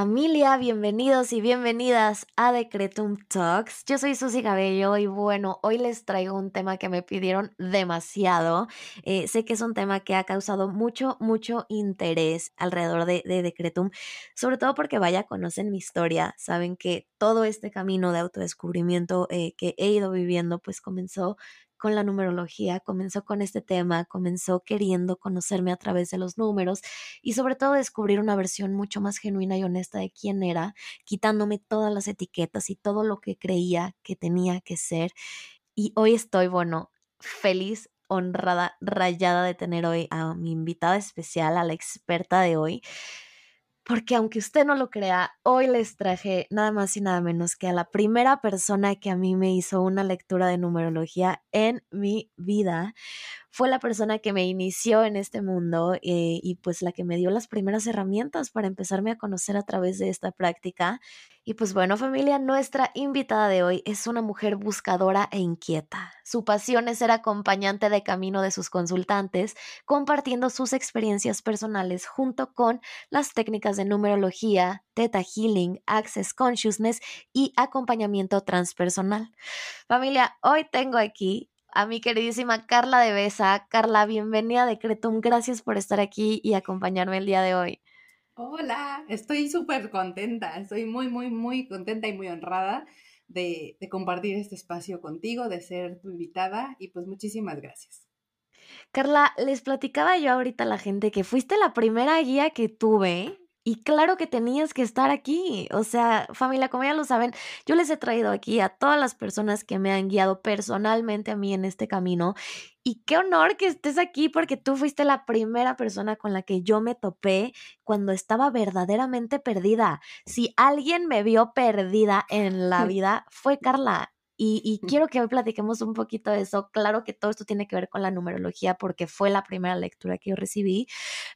Familia, bienvenidos y bienvenidas a Decretum Talks. Yo soy Susy Cabello y bueno, hoy les traigo un tema que me pidieron demasiado. Eh, sé que es un tema que ha causado mucho, mucho interés alrededor de, de Decretum, sobre todo porque vaya, conocen mi historia, saben que todo este camino de autodescubrimiento eh, que he ido viviendo pues comenzó con la numerología, comenzó con este tema, comenzó queriendo conocerme a través de los números y sobre todo descubrir una versión mucho más genuina y honesta de quién era, quitándome todas las etiquetas y todo lo que creía que tenía que ser. Y hoy estoy, bueno, feliz, honrada, rayada de tener hoy a mi invitada especial, a la experta de hoy porque aunque usted no lo crea, hoy les traje nada más y nada menos que a la primera persona que a mí me hizo una lectura de numerología en mi vida fue la persona que me inició en este mundo eh, y pues la que me dio las primeras herramientas para empezarme a conocer a través de esta práctica. Y pues bueno, familia, nuestra invitada de hoy es una mujer buscadora e inquieta. Su pasión es ser acompañante de camino de sus consultantes, compartiendo sus experiencias personales junto con las técnicas de numerología, Theta Healing, Access Consciousness y acompañamiento transpersonal. Familia, hoy tengo aquí a mi queridísima Carla de Besa. Carla, bienvenida a Decretum. Gracias por estar aquí y acompañarme el día de hoy. Hola, estoy súper contenta. Estoy muy, muy, muy contenta y muy honrada de, de, compartir este espacio contigo, de ser tu invitada y pues muchísimas gracias. Carla, les platicaba yo ahorita a la gente que fuiste la primera guía que tuve y claro que tenías que estar aquí. O sea, familia, como ya lo saben, yo les he traído aquí a todas las personas que me han guiado personalmente a mí en este camino. Y qué honor que estés aquí porque tú fuiste la primera persona con la que yo me topé cuando estaba verdaderamente perdida. Si alguien me vio perdida en la vida, fue Carla. Y, quiero que hoy platiquemos un poquito de eso. Claro que todo esto tiene que ver con la numerología porque fue la primera lectura que yo recibí.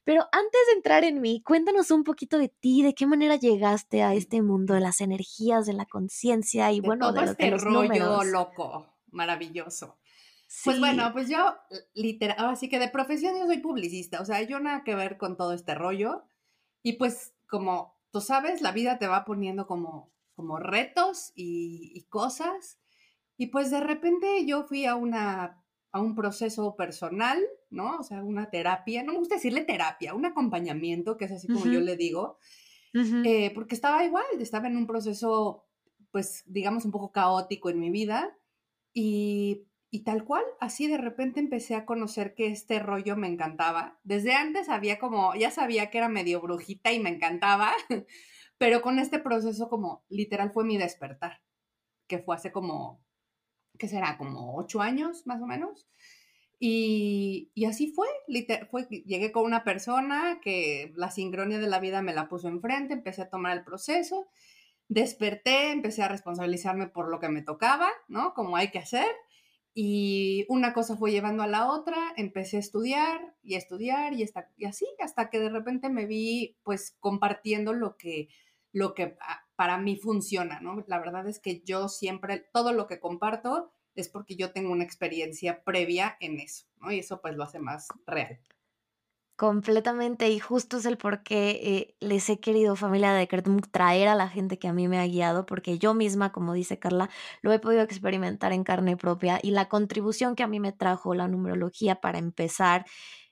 Pero antes de entrar en mí, cuéntanos un poquito de ti, de qué manera llegaste a este mundo de las energías, de la conciencia y bueno, todo de, este los rollo números. loco, maravilloso. Sí. Pues bueno, pues yo literal, así que de profesión yo soy publicista, o sea, yo nada que ver con todo este rollo. Y pues como tú sabes, la vida te va poniendo como, como retos y, y cosas. Y pues de repente yo fui a, una, a un proceso personal, ¿no? O sea, una terapia, no me gusta decirle terapia, un acompañamiento, que es así como uh -huh. yo le digo, uh -huh. eh, porque estaba igual, estaba en un proceso, pues, digamos, un poco caótico en mi vida y, y tal cual, así de repente empecé a conocer que este rollo me encantaba. Desde antes había como, ya sabía que era medio brujita y me encantaba, pero con este proceso como literal fue mi despertar, que fue hace como que será como ocho años más o menos. Y, y así fue, fue, llegué con una persona que la sincronía de la vida me la puso enfrente, empecé a tomar el proceso, desperté, empecé a responsabilizarme por lo que me tocaba, ¿no? Como hay que hacer. Y una cosa fue llevando a la otra, empecé a estudiar y a estudiar y, hasta, y así, hasta que de repente me vi pues compartiendo lo que, lo que para mí funciona, ¿no? La verdad es que yo siempre, todo lo que comparto es porque yo tengo una experiencia previa en eso, ¿no? Y eso pues lo hace más real. Completamente, y justo es el por qué eh, les he querido, familia de Decretum, traer a la gente que a mí me ha guiado, porque yo misma, como dice Carla, lo he podido experimentar en carne propia y la contribución que a mí me trajo la numerología para empezar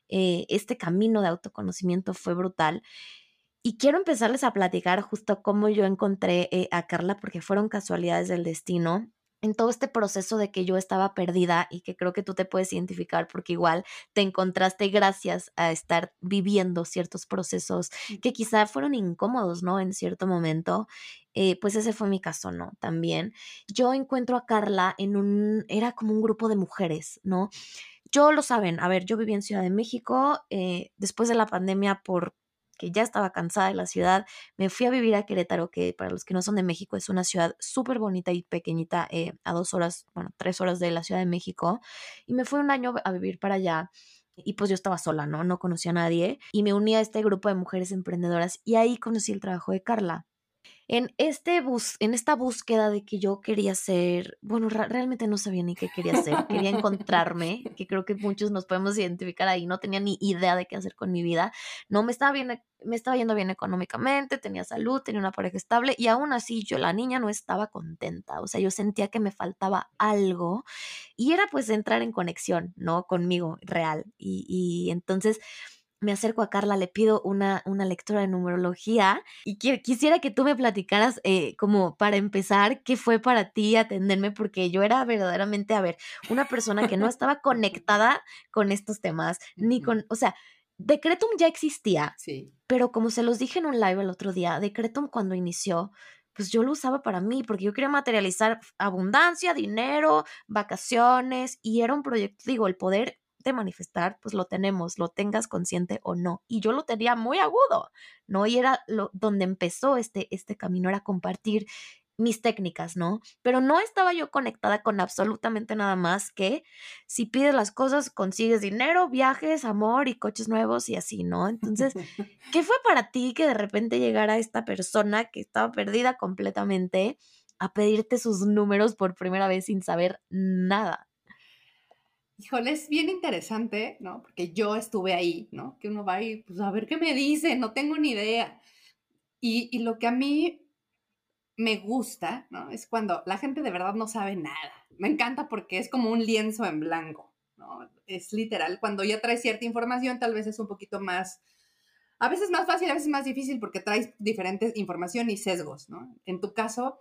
eh, este camino de autoconocimiento fue brutal. Y quiero empezarles a platicar justo cómo yo encontré eh, a Carla, porque fueron casualidades del destino. en todo este proceso de que yo estaba perdida y que creo que tú te puedes identificar porque igual te encontraste gracias a estar viviendo ciertos procesos que quizá fueron incómodos, ¿no? En cierto momento. Eh, pues ese fue mi caso, ¿no? También yo encuentro a Carla en un, era como un grupo de mujeres, ¿no? Yo lo saben, a ver, yo viví en Ciudad de México, eh, después de la pandemia por que ya estaba cansada de la ciudad, me fui a vivir a Querétaro, que para los que no son de México es una ciudad súper bonita y pequeñita, eh, a dos horas, bueno, tres horas de la Ciudad de México, y me fui un año a vivir para allá. Y pues yo estaba sola, ¿no? No conocía a nadie. Y me uní a este grupo de mujeres emprendedoras y ahí conocí el trabajo de Carla en, este bus, en esta búsqueda de que yo quería ser, bueno, realmente no sabía ni qué quería hacer, quería encontrarme, que creo que muchos nos podemos identificar ahí, no tenía ni idea de qué hacer con mi vida, no me estaba bien, me estaba yendo bien económicamente, tenía salud, tenía una pareja estable y aún así yo, la niña, no estaba contenta, o sea, yo sentía que me faltaba algo y era pues entrar en conexión, ¿no? Conmigo real y, y entonces me acerco a Carla, le pido una, una lectura de numerología y quisiera que tú me platicaras eh, como para empezar qué fue para ti atenderme porque yo era verdaderamente, a ver, una persona que no estaba conectada con estos temas, ni con, o sea, Decretum ya existía, sí. pero como se los dije en un live el otro día, Decretum cuando inició, pues yo lo usaba para mí, porque yo quería materializar abundancia, dinero, vacaciones, y era un proyecto, digo, el poder de manifestar, pues lo tenemos, lo tengas consciente o no. Y yo lo tenía muy agudo, ¿no? Y era lo, donde empezó este, este camino, era compartir mis técnicas, ¿no? Pero no estaba yo conectada con absolutamente nada más que si pides las cosas, consigues dinero, viajes, amor y coches nuevos y así, ¿no? Entonces, ¿qué fue para ti que de repente llegara esta persona que estaba perdida completamente a pedirte sus números por primera vez sin saber nada? Híjole, es bien interesante, ¿no? Porque yo estuve ahí, ¿no? Que uno va y, pues, a ver qué me dice, no tengo ni idea. Y, lo que a mí me gusta, ¿no? Es cuando la gente de verdad no sabe nada. Me encanta porque es como un lienzo en blanco, ¿no? Es literal, cuando ya traes cierta información, tal vez es un poquito más, a veces más fácil, a veces más difícil porque traes diferentes información y sesgos, ¿no? En tu caso,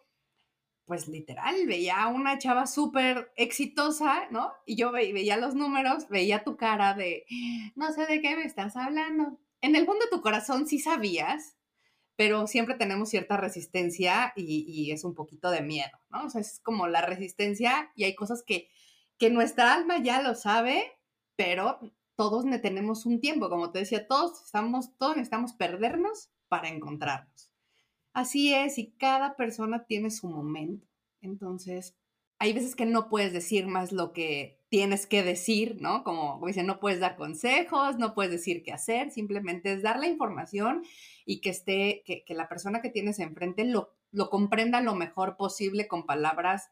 pues literal, veía a una chava súper exitosa, ¿no? Y yo veía los números, veía tu cara de, no sé de qué me estás hablando. En el fondo de tu corazón sí sabías, pero siempre tenemos cierta resistencia y, es un poquito de miedo, ¿no? O sea, es como la resistencia y hay cosas que, que nuestra alma ya lo sabe, pero todos tenemos un tiempo, como te decía, todos estamos, todos necesitamos perdernos para encontrarnos. Así es, y cada persona tiene su momento. Entonces, hay veces que no puedes decir más lo que tienes que decir, ¿no? Como dicen, no puedes dar consejos, no puedes decir qué hacer, simplemente es dar la información y que esté, que, la persona que tienes enfrente lo, lo comprenda lo mejor posible con palabras,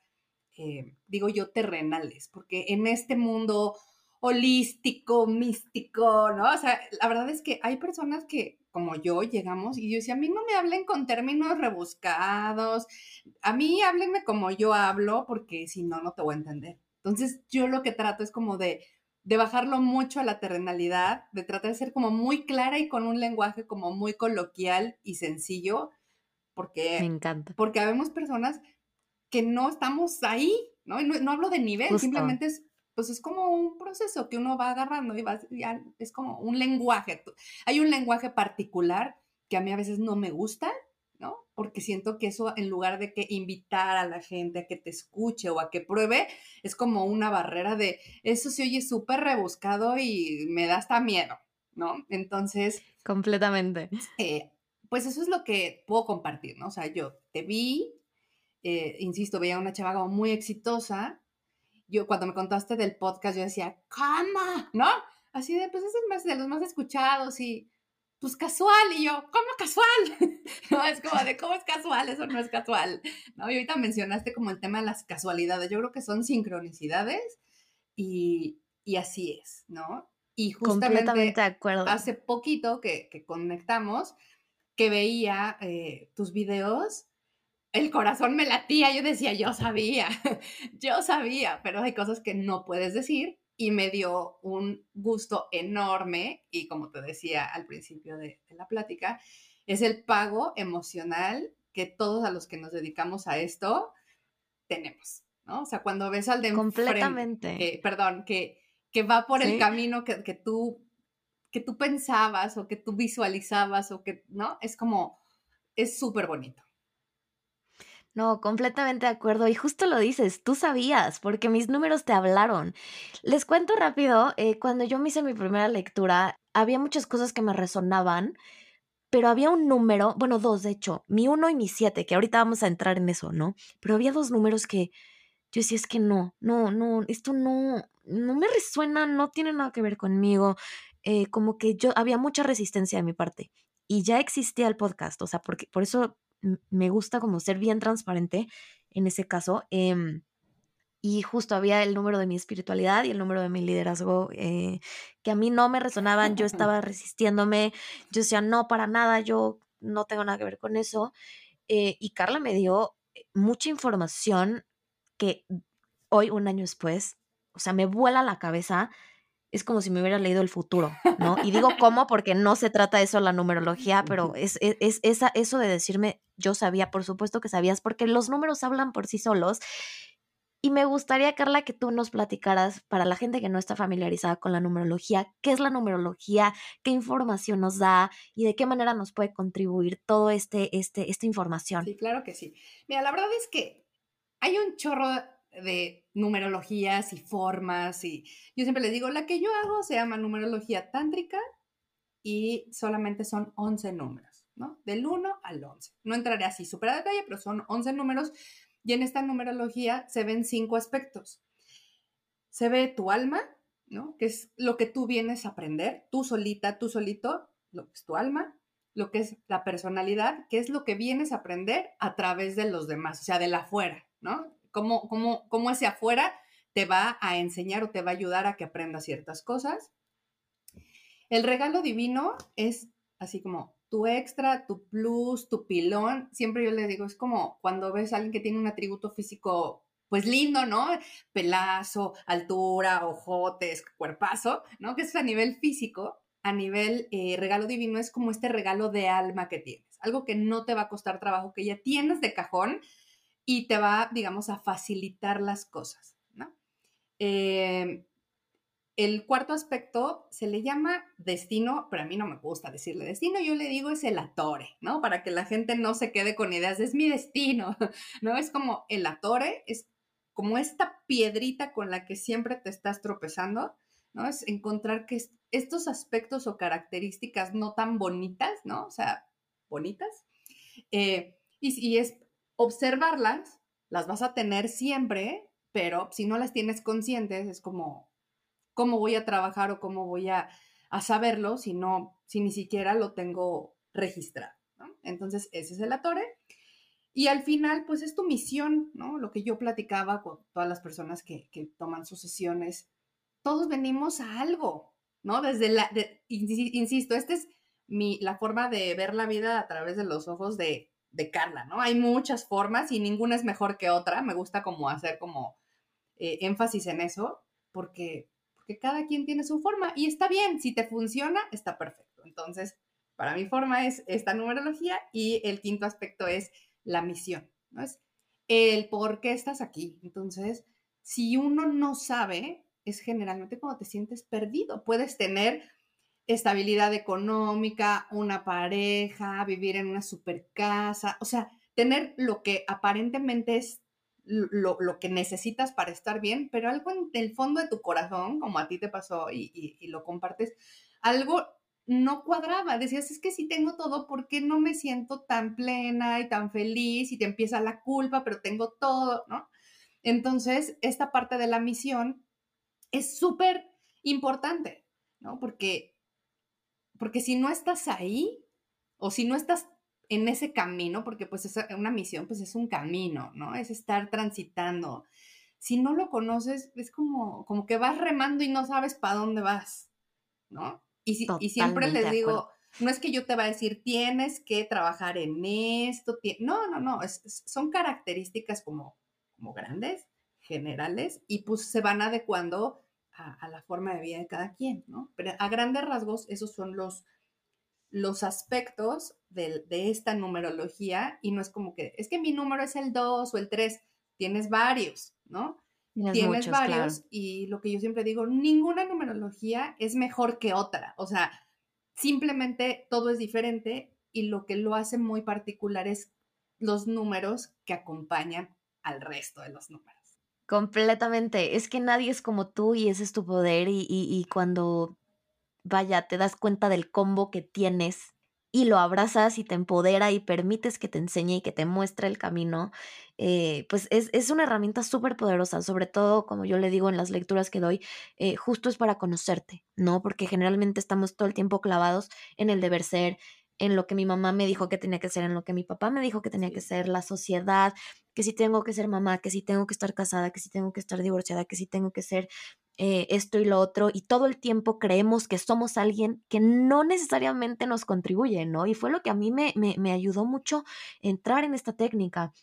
eh, digo yo, terrenales, porque en este mundo holístico, místico, ¿no? O sea, la verdad es que hay personas que, como yo, llegamos y yo decía, a mí no me hablen con términos rebuscados, a mí háblenme como yo hablo, porque si no, no te voy a entender. Entonces, yo lo que trato es como de, de bajarlo mucho a la terrenalidad, de tratar de ser como muy clara y con un lenguaje como muy coloquial y sencillo, porque... Me encanta. Porque habemos personas que no estamos ahí, ¿no? no, no hablo de nivel, simplemente es pues es como un proceso que uno va agarrando y va, ya es como un lenguaje. Hay un lenguaje particular que a mí a veces no me gusta, ¿no? Porque siento que eso, en lugar de que invitar a la gente a que te escuche o a que pruebe, es como una barrera de, eso se oye súper rebuscado y me da hasta miedo, ¿no? Entonces... Completamente. Eh, pues eso es lo que puedo compartir, ¿no? O sea, yo te vi, eh, insisto, veía una chava como muy exitosa, yo cuando me contaste del podcast, yo decía, ¿cómo? ¿No? Así de, pues es el más de los más escuchados y pues casual. Y yo, ¿cómo casual? no, es como de, ¿cómo es casual? Eso no es casual. ¿No? Y ahorita mencionaste como el tema de las casualidades. Yo creo que son sincronicidades y, y así es, ¿no? Y justamente de acuerdo. hace poquito que, que conectamos, que veía eh, tus videos el corazón me latía, yo decía, yo sabía, yo sabía, pero hay cosas que no puedes decir y me dio un gusto enorme y como te decía al principio de, la plática, es el pago emocional que todos a los que nos dedicamos a esto tenemos, ¿no? O sea, cuando ves al de Completamente. perdón, que, que va por el camino que, que, tú, que tú pensabas o que tú visualizabas o que, ¿no? Es como, es súper bonito. No, completamente de acuerdo. Y justo lo dices, tú sabías, porque mis números te hablaron. Les cuento rápido, eh, cuando yo me hice mi primera lectura, había muchas cosas que me resonaban, pero había un número, bueno, dos de hecho, mi uno y mi siete, que ahorita vamos a entrar en eso, ¿no? Pero había dos números que yo decía, es que no, no, no, esto no, no me resuena, no tiene nada que ver conmigo. Eh, como que yo había mucha resistencia de mi parte y ya existía el podcast, o sea, porque por eso me gusta como ser bien transparente en ese caso. Em, y justo había el número de mi espiritualidad y el número de mi liderazgo eh, que a mí no me resonaban, yo estaba resistiéndome, yo decía, no, para nada, yo no tengo nada que ver con eso. Eh, y Carla me dio eh, mucha información que hoy, un año después, o sea, me vuela la cabeza es como si me hubiera leído el futuro, ¿no? Y digo cómo porque no se trata de eso la numerología, pero es, es, es esa, eso de decirme, yo sabía, por supuesto que sabías, porque los números hablan por sí solos. Y me gustaría, Carla, que tú nos platicaras para la gente que no está familiarizada con la numerología, qué es la numerología, qué información nos da y de qué manera nos puede contribuir todo este, este, esta información. Sí, claro que sí. Mira, la verdad es que hay un chorro de numerologías y formas y yo siempre les digo, la que yo hago se llama numerología tántrica y solamente son 11 números, ¿no? Del 1 al 11. No entraré así súper a detalle, pero son 11 números y en esta numerología se ven cinco aspectos. Se ve tu alma, ¿no? Que es lo que tú vienes a aprender, tú solita, tú solito, lo que es tu alma, lo que es la personalidad, que es lo que vienes a aprender a través de los demás, o sea, de la afuera, ¿no? cómo, cómo, cómo ese afuera te va a enseñar o te va a ayudar a que aprendas ciertas cosas. El regalo divino es así como tu extra, tu plus, tu pilón. Siempre yo le digo, es como cuando ves a alguien que tiene un atributo físico, pues lindo, ¿no? Pelazo, altura, ojotes, cuerpazo, ¿no? Que es a nivel físico. A nivel eh, regalo divino es como este regalo de alma que tienes. Algo que no te va a costar trabajo, que ya tienes de cajón y te va, digamos, a facilitar las cosas, ¿no? Em, el cuarto aspecto se le llama destino, pero a mí no me gusta decirle destino, yo le digo es el atore, ¿no? Para que la gente no se quede con ideas, es mi destino, ¿no? Es como el atore, es como esta piedrita con la que siempre te estás tropezando, ¿no? Es encontrar que estos aspectos o características no tan bonitas, ¿no? O sea, bonitas. Eh, y, y, es observarlas, las vas a tener siempre, pero si no las tienes conscientes, es como, ¿cómo voy a trabajar o cómo voy a, saberlo si no, si ni siquiera lo tengo registrado? Entonces, ese es el atore. Y al final, pues es tu misión, ¿no? Lo que yo platicaba con todas las personas que, toman sus sesiones, todos venimos a algo, ¿no? Desde la, insisto, esta es mi, la forma de ver la vida a través de los ojos de de Carla, ¿no? Hay muchas formas y ninguna es mejor que otra. Me gusta como hacer como eh, énfasis en eso, porque, porque cada quien tiene su forma y está bien, si te funciona, está perfecto. Entonces, para mi forma es esta numerología y el quinto aspecto es la misión, ¿no? Es el por qué estás aquí. Entonces, si uno no sabe, es generalmente cuando te sientes perdido. Puedes tener estabilidad económica, una pareja, vivir en una super casa, o sea, tener lo que aparentemente es lo, que necesitas para estar bien, pero algo en el fondo de tu corazón, como a ti te pasó y, lo compartes, algo no cuadraba. Decías, es que si tengo todo, ¿por qué no me siento tan plena y tan feliz? Y te empieza la culpa, pero tengo todo, ¿no? Entonces, esta parte de la misión es súper importante, ¿no? Porque porque si no estás ahí o si no estás en ese camino, porque pues es una misión, pues es un camino, ¿no? Es estar transitando. Si no lo conoces, es como, como que vas remando y no sabes para dónde vas, ¿no? Y, y siempre les digo, no es que yo te va a decir, tienes que trabajar en esto, no, no, no, son características como, como grandes, generales, y pues se van adecuando a, la forma de vida de cada quien, ¿no? Pero a grandes rasgos, esos son los, los aspectos de, esta numerología y no es como que, es que mi número es el 2 o el 3. tienes varios, ¿no? Tienes, varios y lo que yo siempre digo, ninguna numerología es mejor que otra, o sea, simplemente todo es diferente y lo que lo hace muy particular es los números que acompañan al resto de los números. Completamente, es que nadie es como tú y ese es tu poder y, y cuando, vaya, te das cuenta del combo que tienes y lo abrazas y te empodera y permites que te enseñe y que te muestre el camino, eh, pues es, una herramienta súper poderosa, sobre todo, como yo le digo en las lecturas que doy, eh, justo es para conocerte, ¿no? Porque generalmente estamos todo el tiempo clavados en el deber ser, en lo que mi mamá me dijo que tenía que ser, en lo que mi papá me dijo que tenía que ser, la sociedad, que si tengo que ser mamá, que si tengo que estar casada, que si tengo que estar divorciada, que si tengo que ser eh, esto y lo otro, y todo el tiempo creemos que somos alguien que no necesariamente nos contribuye, ¿no? Y fue lo que a mí me, me, me ayudó mucho entrar en esta técnica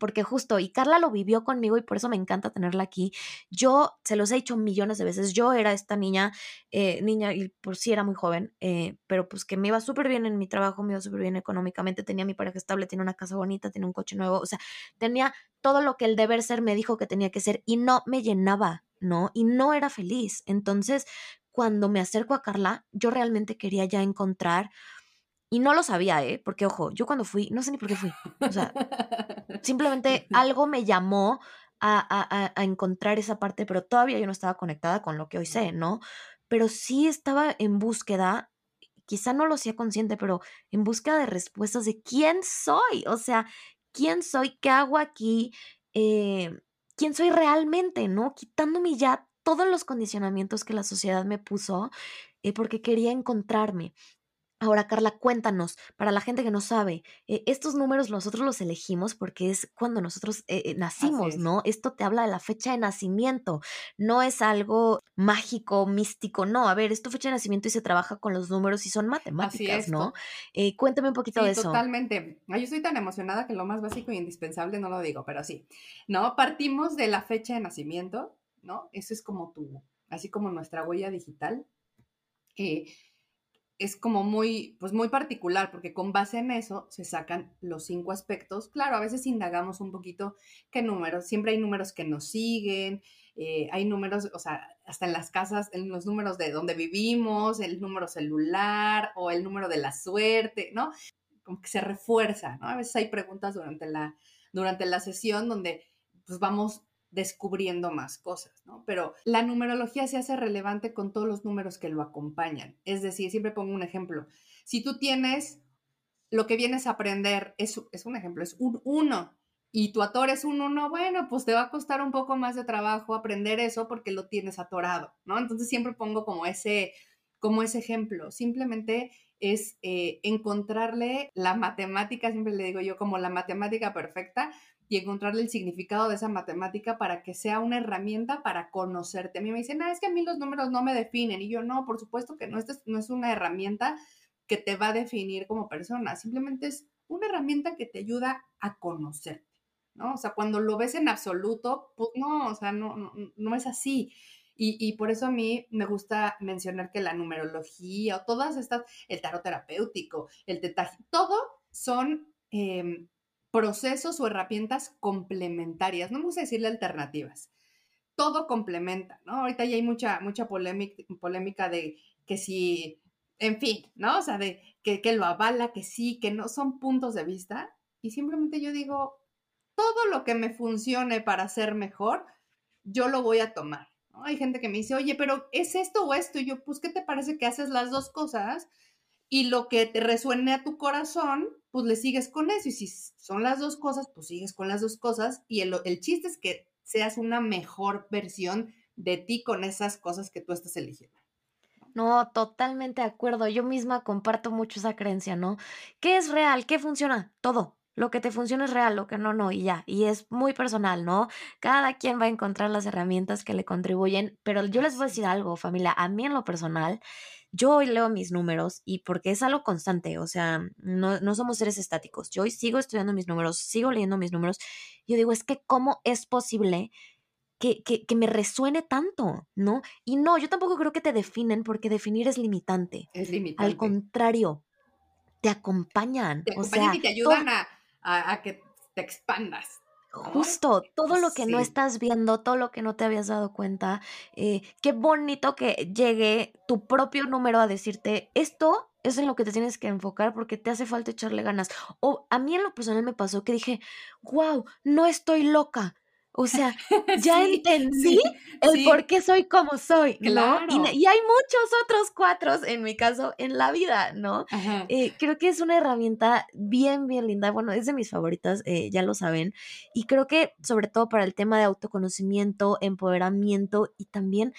porque justo, y Carla lo vivió conmigo y por eso me encanta tenerla aquí. Yo se los he dicho millones de veces, yo era esta niña, eh, niña, y por sí era muy joven, eh, pero pues que me iba súper bien en mi trabajo, me iba súper bien económicamente, tenía mi pareja estable, tenía una casa bonita, tenía un coche nuevo, o sea, tenía todo lo que el deber ser me dijo que tenía que ser y no me llenaba, ¿no? Y no era feliz. Entonces, cuando me acerco a Carla, yo realmente quería ya encontrar y no lo sabía, ¿eh? Porque, ojo, yo cuando fui, no sé ni por qué fui. O sea, simplemente algo me llamó a, a, encontrar esa parte, pero todavía yo no estaba conectada con lo que hoy sé, ¿no? Pero sí estaba en búsqueda, quizá no lo sea consciente, pero en búsqueda de respuestas de quién soy, o sea, quién soy, qué hago aquí, eh, quién soy realmente, ¿no? Quitándome ya todos los condicionamientos que la sociedad me puso, eh, porque quería encontrarme. Ahora, Carla, cuéntanos, para la gente que no sabe, eh, estos números nosotros los elegimos porque es cuando nosotros eh, eh, nacimos, ¿no? Esto te habla de la fecha de nacimiento, no es algo mágico, místico, no, a ver, es tu fecha de nacimiento y se trabaja con los números y son matemáticas, ¿no? cuéntame un poquito de eso. Totalmente. yo estoy tan emocionada que lo más básico e indispensable no lo digo, pero sí, ¿no? Partimos de la fecha de nacimiento, ¿no? Eso es como tu, así como nuestra huella digital. Eh, es como muy, pues muy particular, porque con base en eso se sacan los cinco aspectos. Claro, a veces indagamos un poquito qué números, siempre hay números que nos siguen, eh, hay números, o sea, hasta en las casas, en los números de donde vivimos, el número celular o el número de la suerte, ¿no? Como que se refuerza, ¿no? A veces hay preguntas durante la, durante la sesión donde pues vamos descubriendo más cosas, ¿no? Pero la numerología se hace relevante con todos los números que lo acompañan. Es decir, siempre pongo un ejemplo. Si tú tienes lo que vienes a aprender, es, es un ejemplo, es un 1 y tu ator es un 1, bueno, pues te va a costar un poco más de trabajo aprender eso porque lo tienes atorado, ¿no? Entonces siempre pongo como ese, como ese ejemplo. Simplemente es eh, encontrarle la matemática, siempre le digo yo como la matemática perfecta, y encontrarle el significado de esa matemática para que sea una herramienta para conocerte. A mí me dicen, ah, es que a mí los números no me definen. Y yo, no, por supuesto que no, no es una herramienta que te va a definir como persona, simplemente es una herramienta que te ayuda a conocerte, ¿no? O sea, cuando lo ves en absoluto, pues no, o sea, no, no, es así. Y, y, por eso a mí me gusta mencionar que la numerología o todas estas, el tarot terapéutico, el tetaje, todo son eh, procesos o herramientas complementarias, no me gusta decirle alternativas, todo complementa, ¿no? Ahorita ya hay mucha, mucha polémica, polémica de que si, en fin, ¿no? O sea, de que, que lo avala, que sí, que no, son puntos de vista. Y simplemente yo digo, todo lo que me funcione para ser mejor, yo lo voy a tomar. ¿no? Hay gente que me dice, oye, pero ¿es esto o esto? Y yo, pues, ¿qué te parece que haces las dos cosas? Y lo que te resuene a tu corazón, pues le sigues con eso. Y si son las dos cosas, pues sigues con las dos cosas. Y el, el chiste es que seas una mejor versión de ti con esas cosas que tú estás eligiendo. No, totalmente de acuerdo. Yo misma comparto mucho esa creencia, ¿no? ¿Qué es real? ¿Qué funciona? Todo. Lo que te funciona es real, lo que no, no, y ya. Y es muy personal, ¿no? Cada quien va a encontrar las herramientas que le contribuyen, pero yo les voy a decir algo, familia. A mí en lo personal, yo hoy leo mis números y porque es algo constante, o sea, no, no somos seres estáticos. Yo hoy sigo estudiando mis números, sigo leyendo mis números. Yo digo, es que cómo es posible que, que, que, me resuene tanto, ¿no? Y no, yo tampoco creo que te definen porque definir es limitante. Es limitante. Al contrario, te acompañan. Te acompañan y te ayudan a, a, a, que te expandas. Justo, todo lo que no estás viendo, todo lo que no te habías dado cuenta, eh, qué bonito que llegue tu propio número a decirte, esto es en lo que te tienes que enfocar porque te hace falta echarle ganas. O a mí en lo personal me pasó que dije, wow, no estoy loca, o sea, ya entendí el por qué soy como soy, ¿no? Y, hay muchos otros cuatro, en mi caso, en la vida, ¿no? Eh, creo que es una herramienta bien, bien linda. Bueno, es de mis favoritas, eh, ya lo saben. Y creo que sobre todo para el tema de autoconocimiento, empoderamiento y también,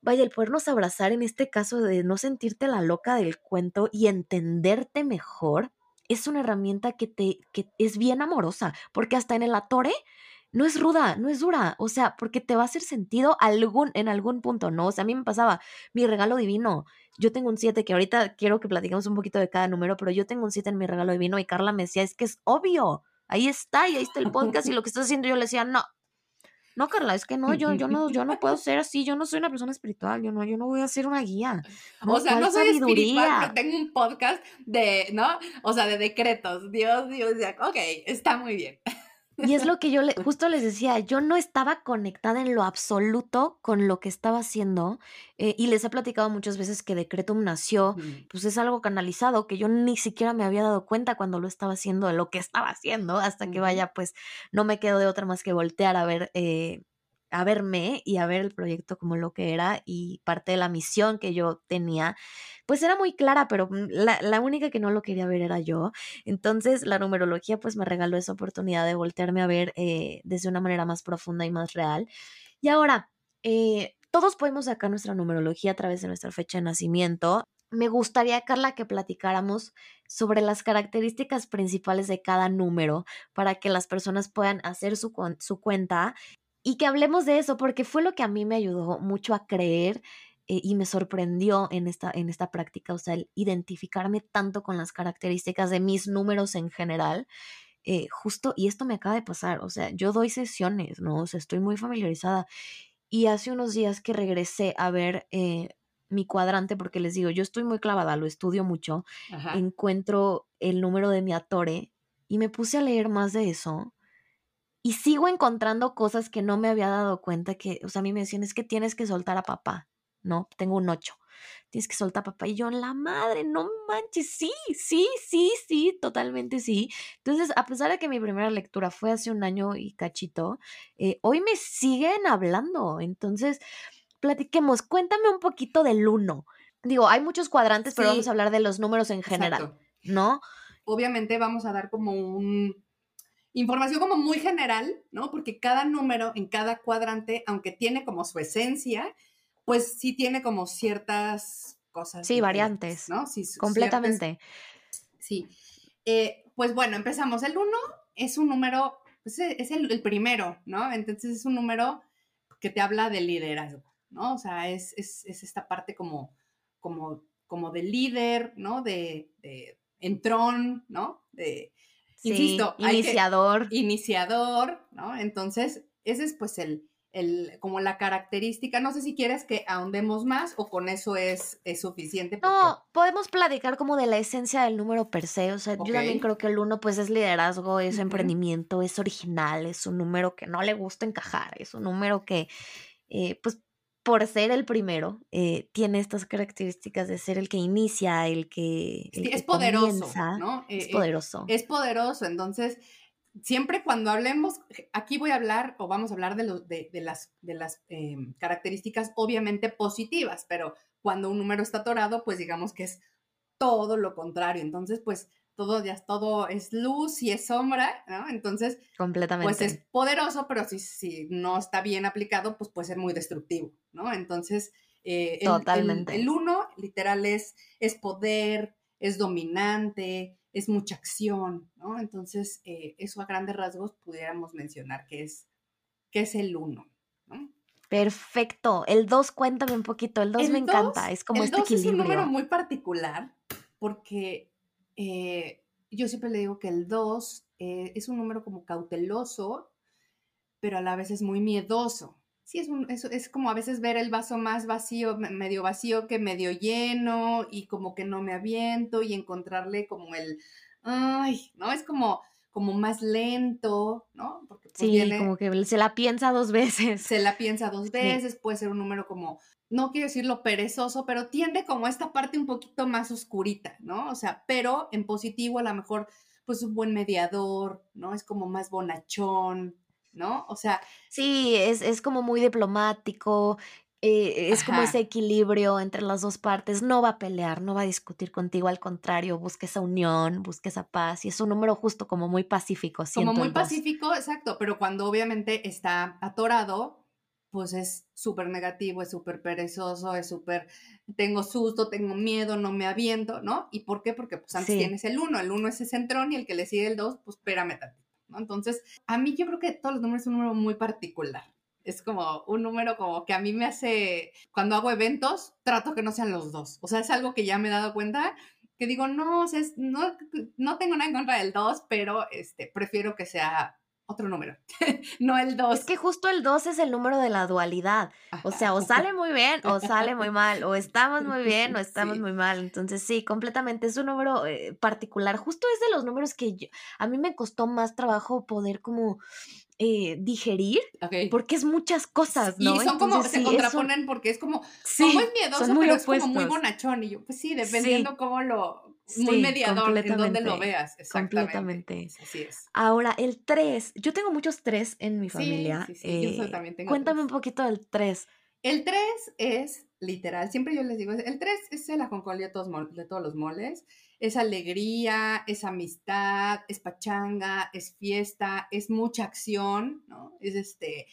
vaya, el podernos abrazar en este caso de no sentirte la loca del cuento y entenderte mejor, es una herramienta que te que es bien amorosa, porque hasta en el atore no es ruda, no es dura, o sea, porque te va a hacer sentido algún, en algún punto, ¿no? O sea, a mí me pasaba mi regalo divino. Yo tengo un 7, que ahorita quiero que platiquemos un poquito de cada número, pero yo tengo un 7 en mi regalo divino y Carla me decía, es que es obvio, ahí está, y ahí está el podcast y lo que estás haciendo, yo le decía, no, no, Carla, es que no, yo, yo no, yo no puedo ser así, yo no soy una persona espiritual, yo no, yo no voy a ser una guía. o sea, no soy espiritual, pero tengo un podcast de, ¿no? O sea, de decretos. Dios, Dios, ok, está muy bien. Y es lo que yo le, justo les decía, yo no estaba conectada en lo absoluto con lo que estaba haciendo eh, y les he platicado muchas veces que Decretum nació, pues es algo canalizado que yo ni siquiera me había dado cuenta cuando lo estaba haciendo, de lo que estaba haciendo, hasta que vaya, pues no me quedo de otra más que voltear a ver eh, a verme y a ver el proyecto como lo que era y parte de la misión que yo tenía, pues era muy clara, pero mm, la, única que no lo quería ver era yo. Entonces la numerología pues me regaló esa oportunidad de voltearme a ver eh, desde una manera más profunda y más real. Y ahora, eh, todos podemos sacar nuestra numerología a través de nuestra fecha de nacimiento. Me gustaría, Carla, que platicáramos sobre las características principales de cada número para que las personas puedan hacer su, su cuenta y que hablemos de eso, porque fue lo que a mí me ayudó mucho a creer eh, y me sorprendió en esta, en esta práctica, o sea, el identificarme tanto con las características de mis números en general. Eh, justo, y esto me acaba de pasar, o sea, yo doy sesiones, ¿no? O sea, estoy muy familiarizada. Y hace unos días que regresé a ver eh, mi cuadrante, porque les digo, yo estoy muy clavada, lo estudio mucho, encuentro el número de mi atore y me puse a leer más de eso y sigo encontrando cosas que no me había dado cuenta que, o sea, a mí me decían, es que tienes que soltar a papá, ¿no? Tengo un 8. Tienes que soltar papá. Y yo, la madre, no manches, sí, sí, sí, sí, totalmente sí. Entonces, a pesar de que mi primera lectura fue hace un año y cachito, eh, hoy me siguen hablando. Entonces, platiquemos, cuéntame un poquito del 1. Digo, hay muchos cuadrantes, pero vamos a hablar de los números en general, ¿no? Obviamente vamos a dar como un información como muy general, ¿no? Porque cada número en cada cuadrante, aunque tiene como su esencia, pues sí tiene como ciertas cosas. Sí, variantes. ¿no? Sí, completamente. sí. Eh, pues bueno, empezamos. El 1 es un número, pues e, es el, primero, ¿no? Entonces es un número que te habla de liderazgo, ¿no? O sea, es, esta parte como, como, como de líder, ¿no? De, de entrón, ¿no? De, Insisto, iniciador. iniciador, ¿no? Entonces, ese es pues el, el, como la característica. No sé si quieres que ahondemos más o con eso es, es suficiente. No, podemos platicar como de la esencia del número per se. O sea, yo también creo que el uno pues es liderazgo, es emprendimiento, es original, es un número que no le gusta encajar, es un número que eh, pues por ser el primero, eh, tiene estas características de ser el que inicia, el que... es poderoso, ¿no? Es eh, eh, poderoso. es poderoso, entonces, siempre cuando hablemos, aquí voy a hablar o vamos a hablar de, de, las, de las em, características obviamente positivas, pero cuando un número está atorado, pues digamos que es todo lo contrario, entonces, pues todo ya todo es luz y es sombra, ¿no? Entonces, completamente. Pues es poderoso, pero si, si no está bien aplicado, pues puede ser muy destructivo, ¿no? Entonces, eh, Totalmente. El, uno, literal, es, es poder, es dominante, es mucha acción, ¿no? Entonces, eh, eso a grandes rasgos pudiéramos mencionar que es, que es el uno, ¿no? Perfecto. El 2, cuéntame un poquito. El 2 me encanta. Es como este equilibrio. Es un número muy particular porque eh, yo siempre le digo que el 2 eh, es un número como cauteloso, pero a la vez es muy miedoso. Sí, es, un, es, como a veces ver el vaso más vacío, medio vacío que medio lleno y como que no me aviento y encontrarle como el, ay, ¿no? Es como, como más lento, ¿no? Porque pues, sí, como que se la piensa dos veces. Se la piensa dos veces, puede ser un número como, no quiero decirlo perezoso, pero tiende como esta parte un poquito más oscurita, ¿no? O sea, pero en positivo a lo mejor, pues un buen mediador, ¿no? Es como más bonachón, ¿no? O sea. Sí, es, es como muy diplomático, eh, es como ese equilibrio entre las dos partes, no va a pelear, no va a discutir contigo, al contrario, busca esa unión, busca esa paz y es un número justo como muy pacífico. Como muy pacífico, exacto, pero cuando obviamente está atorado, pues es súper negativo, es súper perezoso, es súper, tengo susto, tengo miedo, no me aviento, ¿no? ¿Y por qué? Porque pues antes tienes el uno, el uno es el centrón y el que le sigue el dos, pues espérame tantito, Entonces, a mí yo creo que todos los números son un número muy particular es como un número como que a mí me hace, cuando hago eventos, trato que no sean los dos. O sea, es algo que ya me he dado cuenta, que digo, no, o sea, no, no tengo nada en contra del 2, pero este, prefiero que sea otro número, no el 2. Es que justo el 2 es el número de la dualidad. O sea, o sale muy bien o sale muy mal, o estamos muy bien o estamos muy mal. Entonces, sí, completamente es un número eh, particular. Justo es de los números que a mí me costó más trabajo poder como eh, digerir, porque es muchas cosas, ¿no? Y son como, se contraponen porque es como, como es miedoso, pero es como muy bonachón. Y yo, pues sí, dependiendo cómo lo, muy mediador en donde lo veas. Completamente. Así es. Ahora, el 3, yo tengo muchos 3 en mi familia. Sí, sí, yo eh, también tengo Cuéntame un poquito del 3. El 3 es literal, siempre yo les digo, el 3 es la concordia de todos, de todos los moles es alegría, es amistad, es pachanga, es fiesta, es mucha acción, ¿no? Es este,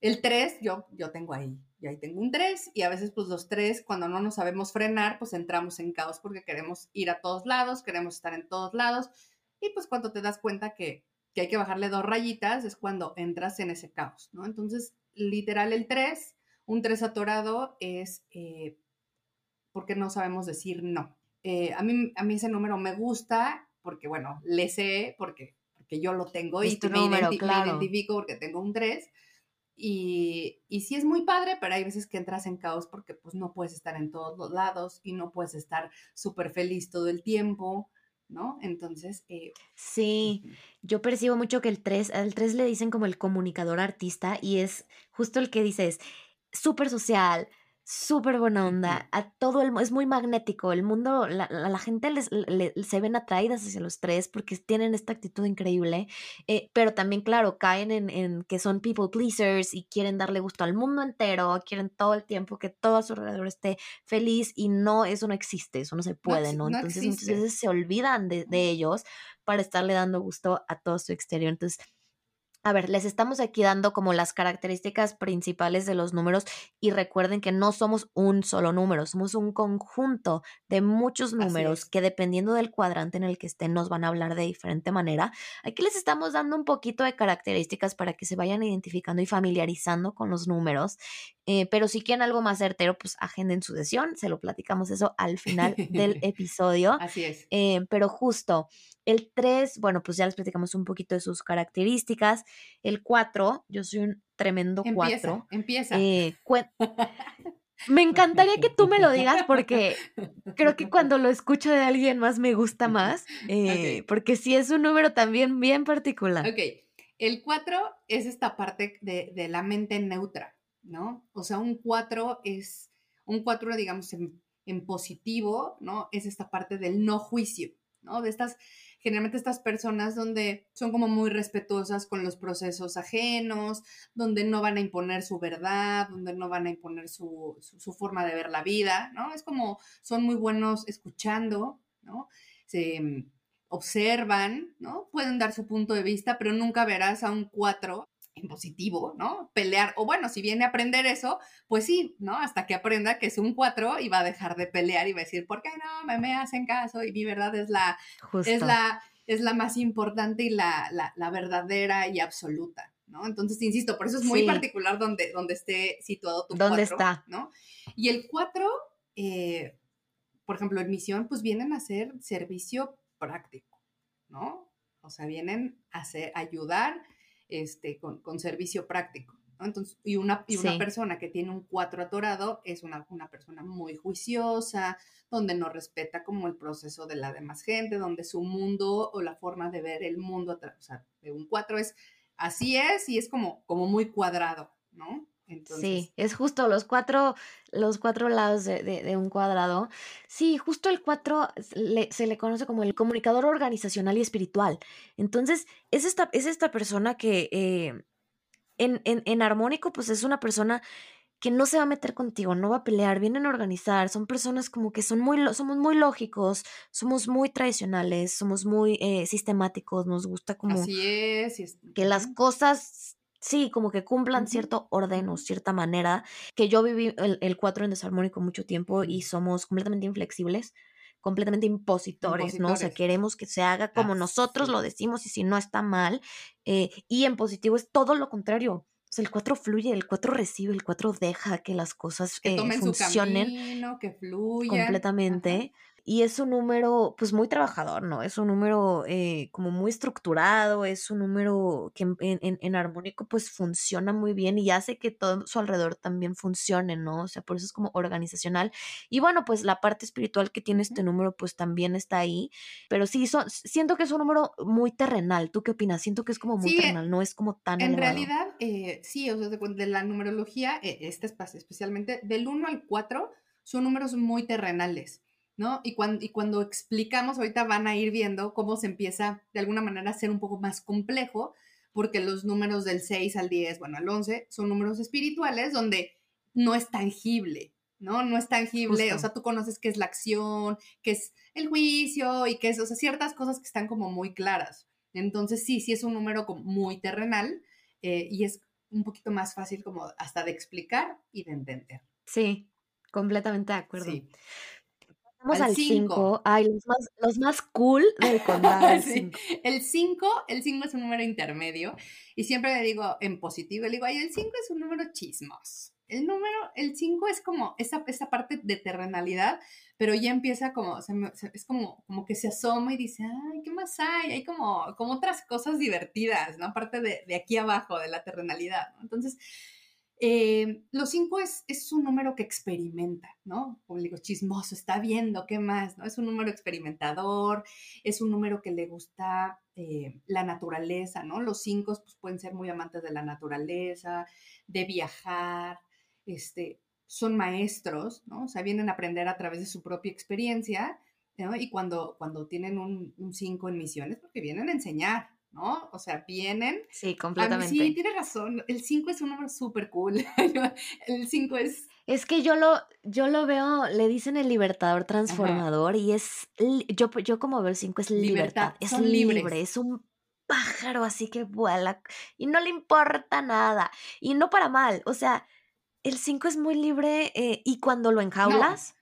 el 3, yo, yo tengo ahí, y ahí tengo un 3, y a veces pues los 3, cuando no nos sabemos frenar, pues entramos en caos porque queremos ir a todos lados, queremos estar en todos lados, y pues cuando te das cuenta que, que hay que bajarle dos rayitas, es cuando entras en ese caos, ¿no? Entonces, literal el 3, un 3 atorado es eh, porque no sabemos decir no. Eh, a, mí, a mí ese número me gusta porque, bueno, le sé porque, porque yo lo tengo y me, identifico porque tengo un 3. Y, y, sí es muy padre, pero hay veces que entras en caos porque pues no puedes estar en todos los lados y no puedes estar súper feliz todo el tiempo, ¿no? Entonces... Eh, sí, yo percibo mucho que el 3, al 3 le dicen como el comunicador artista y es justo el que dices, súper social, súper buena onda, a todo el es muy magnético, el mundo, la, la gente les, se ven atraídas hacia los tres porque tienen esta actitud increíble, eh, pero también, claro, caen en, en, que son people pleasers y quieren darle gusto al mundo entero, quieren todo el tiempo que todo a su alrededor esté feliz y no, eso no existe, eso no se puede, ¿no? Entonces, muchas veces se olvidan de, de ellos para estarle dando gusto a todo su exterior. Entonces, a ver, les estamos aquí dando como las características principales de los números y recuerden que no somos un solo número, somos un conjunto de muchos números que dependiendo del cuadrante en el que estén nos van a hablar de diferente manera. Aquí les estamos dando un poquito de características para que se vayan identificando y familiarizando con los números, eh, pero si quieren algo más certero, pues agenden su sesión, se lo platicamos eso al final del episodio. Así es. Eh, pero justo, el 3, bueno, pues ya les platicamos un poquito de sus características. El 4, yo soy un tremendo 4. Empieza. Eh, me encantaría que tú me lo digas porque creo que cuando lo escucho de alguien más me gusta más, eh, porque sí es un número también bien particular. Ok, el 4 es esta parte de, de, la mente neutra, ¿no? O sea, un 4 es, un 4 digamos en, en positivo, ¿no? Es esta parte del no juicio, ¿no? De estas generalmente estas personas donde son como muy respetuosas con los procesos ajenos, donde no van a imponer su verdad, donde no van a imponer su, forma de ver la vida, ¿no? Es como son muy buenos escuchando, ¿no? Se mm, observan, ¿no? Pueden dar su punto de vista, pero nunca verás a un cuatro en positivo, ¿no? Pelear, o bueno, si viene a aprender eso, pues sí, ¿no? Hasta que aprenda que es un cuatro y va a dejar de pelear y va a decir, ¿por qué no me, me hacen caso? Y mi verdad es la, es la, es la más importante y la, la, verdadera y absoluta, ¿no? Entonces, insisto, por eso es muy particular donde, donde esté situado tu ¿Dónde está? ¿no? Y el cuatro, eh, por ejemplo, en misión, pues vienen a hacer servicio práctico, ¿no? O sea, vienen a hacer, ayudar este, con, servicio práctico. Entonces, y una, y una persona que tiene un 4 atorado es una, una, persona muy juiciosa, donde no respeta como el proceso de la demás gente, donde su mundo o la forma de ver el mundo, o sea, de un 4 es así es y es como, como muy cuadrado, ¿no? Sí, es justo los cuatro, los cuatro lados de, un cuadrado. Sí, justo el cuatro se le conoce como el comunicador organizacional y espiritual. Entonces, es esta, es esta persona que eh, en, en, armónico, pues es una persona que no se va a meter contigo, no va a pelear, vienen a organizar, son personas como que son muy, somos muy lógicos, somos muy tradicionales, somos muy eh, sistemáticos, nos gusta como Así es, que las cosas Sí, como que cumplan cierto orden o cierta manera, que yo viví el, el 4 en desarmónico mucho tiempo y somos completamente inflexibles, completamente impositores, ¿no? O sea, queremos que se haga como nosotros lo decimos y si no está mal. Eh, y en positivo es todo lo contrario. O sea, el 4 fluye, el 4 recibe, el 4 deja que las cosas que eh, funcionen. Su camino, que fluyan. Completamente y es un número pues muy trabajador, ¿no? Es un número eh, como muy estructurado, es un número que en, armónico pues funciona muy bien y hace que todo su alrededor también funcione, ¿no? O sea, por eso es como organizacional. Y bueno, pues la parte espiritual que tiene este número pues también está ahí, pero sí, siento que es un número muy terrenal. ¿Tú qué opinas? Siento que es como muy eh, terrenal, no es como tan... En realidad, eh, sí, o sea, de, la numerología, este espacio especialmente, del 1 al 4 son números muy terrenales. ¿No? Y cuando, y cuando explicamos, ahorita van a ir viendo cómo se empieza de alguna manera a ser un poco más complejo, porque los números del 6 al 10, bueno, al 11, son números espirituales donde no es tangible, ¿no? No es tangible, o sea, tú conoces qué es la acción, qué es el juicio y qué es, o sea, ciertas cosas que están como muy claras. Entonces, sí, sí es un número muy terrenal eh, y es un poquito más fácil como hasta de explicar y de entender. Sí, completamente de acuerdo. Sí. Vamos al 5. Ay, los más, los más cool del condado. El 5, el 5 es un número intermedio y siempre le digo en positivo, le digo, ay, el 5 es un número chismos. El número, el 5 es como esa, esa parte de terrenalidad, pero ya empieza como, es como, como que se asoma y dice, ay, ¿qué más hay? Hay como, como otras cosas divertidas, ¿no? Aparte de, de aquí abajo, de la terrenalidad, ¿no? Entonces, eh, los cinco es, un número que experimenta, ¿no? Como digo, chismoso, está viendo, ¿qué más? ¿no? Es un número experimentador, es un número que le gusta eh, la naturaleza, ¿no? Los cinco pues, pueden ser muy amantes de la naturaleza, de viajar, este, son maestros, ¿no? O sea, vienen a aprender a través de su propia experiencia, ¿no? Y cuando, cuando tienen un, un cinco en misiones, porque vienen a enseñar, ¿no? O sea, vienen. Sí, completamente. sí, tiene razón. El 5 es un número súper cool. el 5 es. Es que yo lo, yo lo veo, le dicen el libertador transformador y es, yo, yo como veo el 5 es libertad, es libre, es un pájaro así que vuela y no le importa nada y no para mal, o sea, el 5 es muy libre eh, y cuando lo enjaulas, no,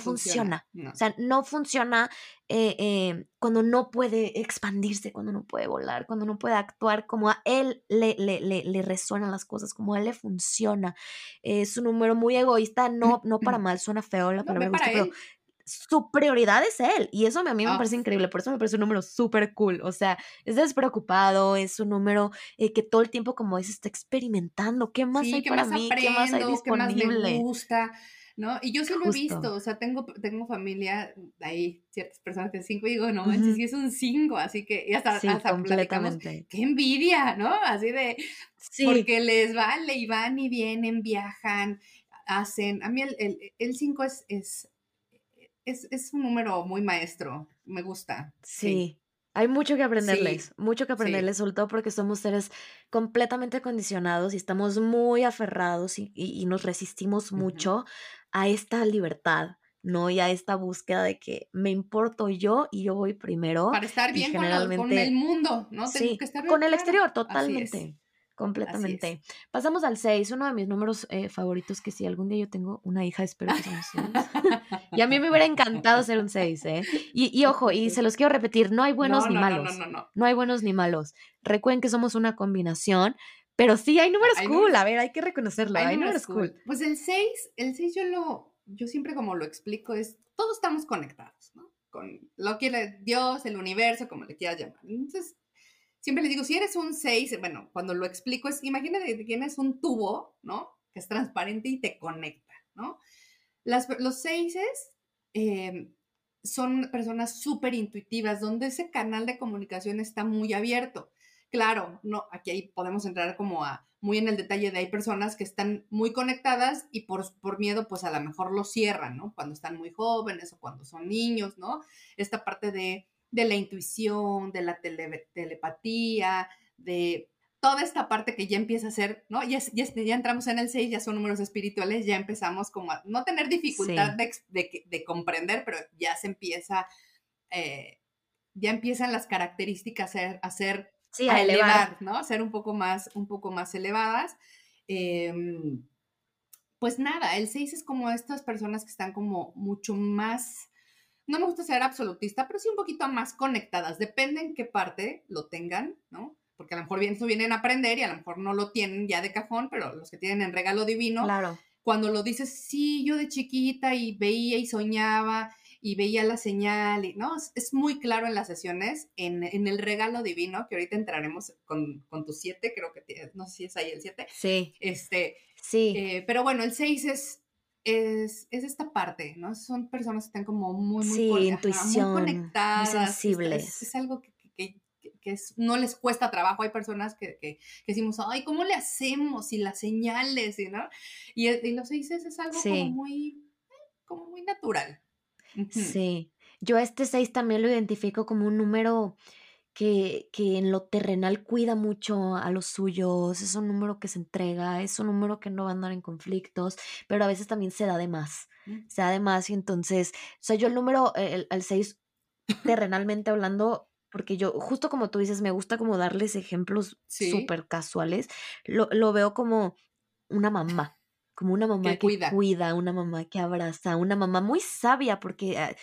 funciona. O sea, no funciona eh, eh, cuando no puede expandirse, cuando no puede volar, cuando no puede actuar como a él le, le, le, resuenan las cosas, como a él le funciona. Es un número muy egoísta, no, no para mal, suena feo la palabra pero su prioridad es él. Y eso a mí me ah. parece increíble. Por eso me parece un número súper cool. O sea, es despreocupado, es un número eh, que todo el tiempo, como es, está experimentando. ¿Qué más hay para mí? ¿Qué más hay disponible? ¿Qué más me gusta? ¿No? Y yo sí lo he visto, o sea, tengo, tengo familia, ahí ciertas personas que cinco y digo, no manches, sí es un cinco, así que, y hasta, completamente. qué envidia, ¿no? Así de, sí. porque les vale y van y vienen, viajan, hacen, a mí el, el, el cinco es, es, es, es, un número muy maestro, me gusta. Sí. Hay mucho que aprenderles, mucho que aprenderles, sobre todo porque somos seres completamente condicionados y estamos muy aferrados y, y, nos resistimos mucho a esta libertad, ¿no? Y a esta búsqueda de que me importo yo y yo voy primero. Para estar bien con, el mundo, ¿no? sí, con el exterior, totalmente. Completamente. Pasamos al 6, uno de mis números eh, favoritos, que si algún día yo tengo una hija, espero que sea un 6. y a mí me hubiera encantado ser un 6, ¿eh? Y, ojo, y se los quiero repetir, no hay buenos ni malos. No, no, no, hay buenos ni malos. Recuerden que somos una combinación, pero sí hay números cool, a ver, hay que reconocerlo, hay, números, cool. Pues el 6, el 6 yo lo, yo siempre como lo explico es, todos estamos conectados, ¿no? Con lo que Dios, el universo, como le quieras llamar. Entonces, siempre les digo, si eres un 6, bueno, cuando lo explico es, imagínate que tienes un tubo, ¿no? Que es transparente y te conecta, ¿no? Las, los 6 eh, son personas súper intuitivas, donde ese canal de comunicación está muy abierto. Claro, no, aquí podemos entrar como a muy en el detalle de hay personas que están muy conectadas y por, por miedo, pues a lo mejor lo cierran, ¿no? Cuando están muy jóvenes o cuando son niños, ¿no? Esta parte de, de la intuición, de la telepatía, de toda esta parte que ya empieza a ser, ¿no? Ya, ya, ya, entramos en el 6, ya son números espirituales, ya empezamos como a no tener dificultad de, de, de, comprender, pero ya se empieza, eh, ya empiezan las características a ser, a ser sí, a, elevar. ¿no? A ser un poco más, un poco más elevadas. Em, pues nada, el 6 es como estas personas que están como mucho más, no me gusta ser absolutista, pero sí un poquito más conectadas. Depende en qué parte lo tengan, ¿no? Porque a lo mejor bien, vienen a aprender y a lo mejor no lo tienen ya de cajón, pero los que tienen en regalo divino, claro. cuando lo dices, sí, yo de chiquita y veía y soñaba y veía la señal, y, ¿no? Es, muy claro en las sesiones, en, en, el regalo divino, que ahorita entraremos con, con tu siete, creo que, no sé si es ahí el siete. Sí. Este, sí. Eh, pero bueno, el seis es, es, es, esta parte, ¿no? Son personas que están como muy, muy, sí, intuición, muy conectadas. Muy sensibles. Es, es algo que, que, que es, no les cuesta trabajo. Hay personas que, que, decimos, ay, ¿cómo le hacemos? Y las señales, ¿no? Y, y los seis es algo Sí. como muy, como muy natural. Sí. Yo este 6 también lo identifico como un número que, que en lo terrenal cuida mucho a los suyos, es un número que se entrega, es un número que no va a andar en conflictos, pero a veces también se da de más, Mm. se da de más y entonces, o sea, yo el número, el, el 6, terrenalmente hablando, porque yo, justo como tú dices, me gusta como darles ejemplos Sí. súper casuales, lo, lo veo como una mamá. Como una mamá Que que, cuida. cuida, una mamá que abraza, una mamá muy sabia, porque ah,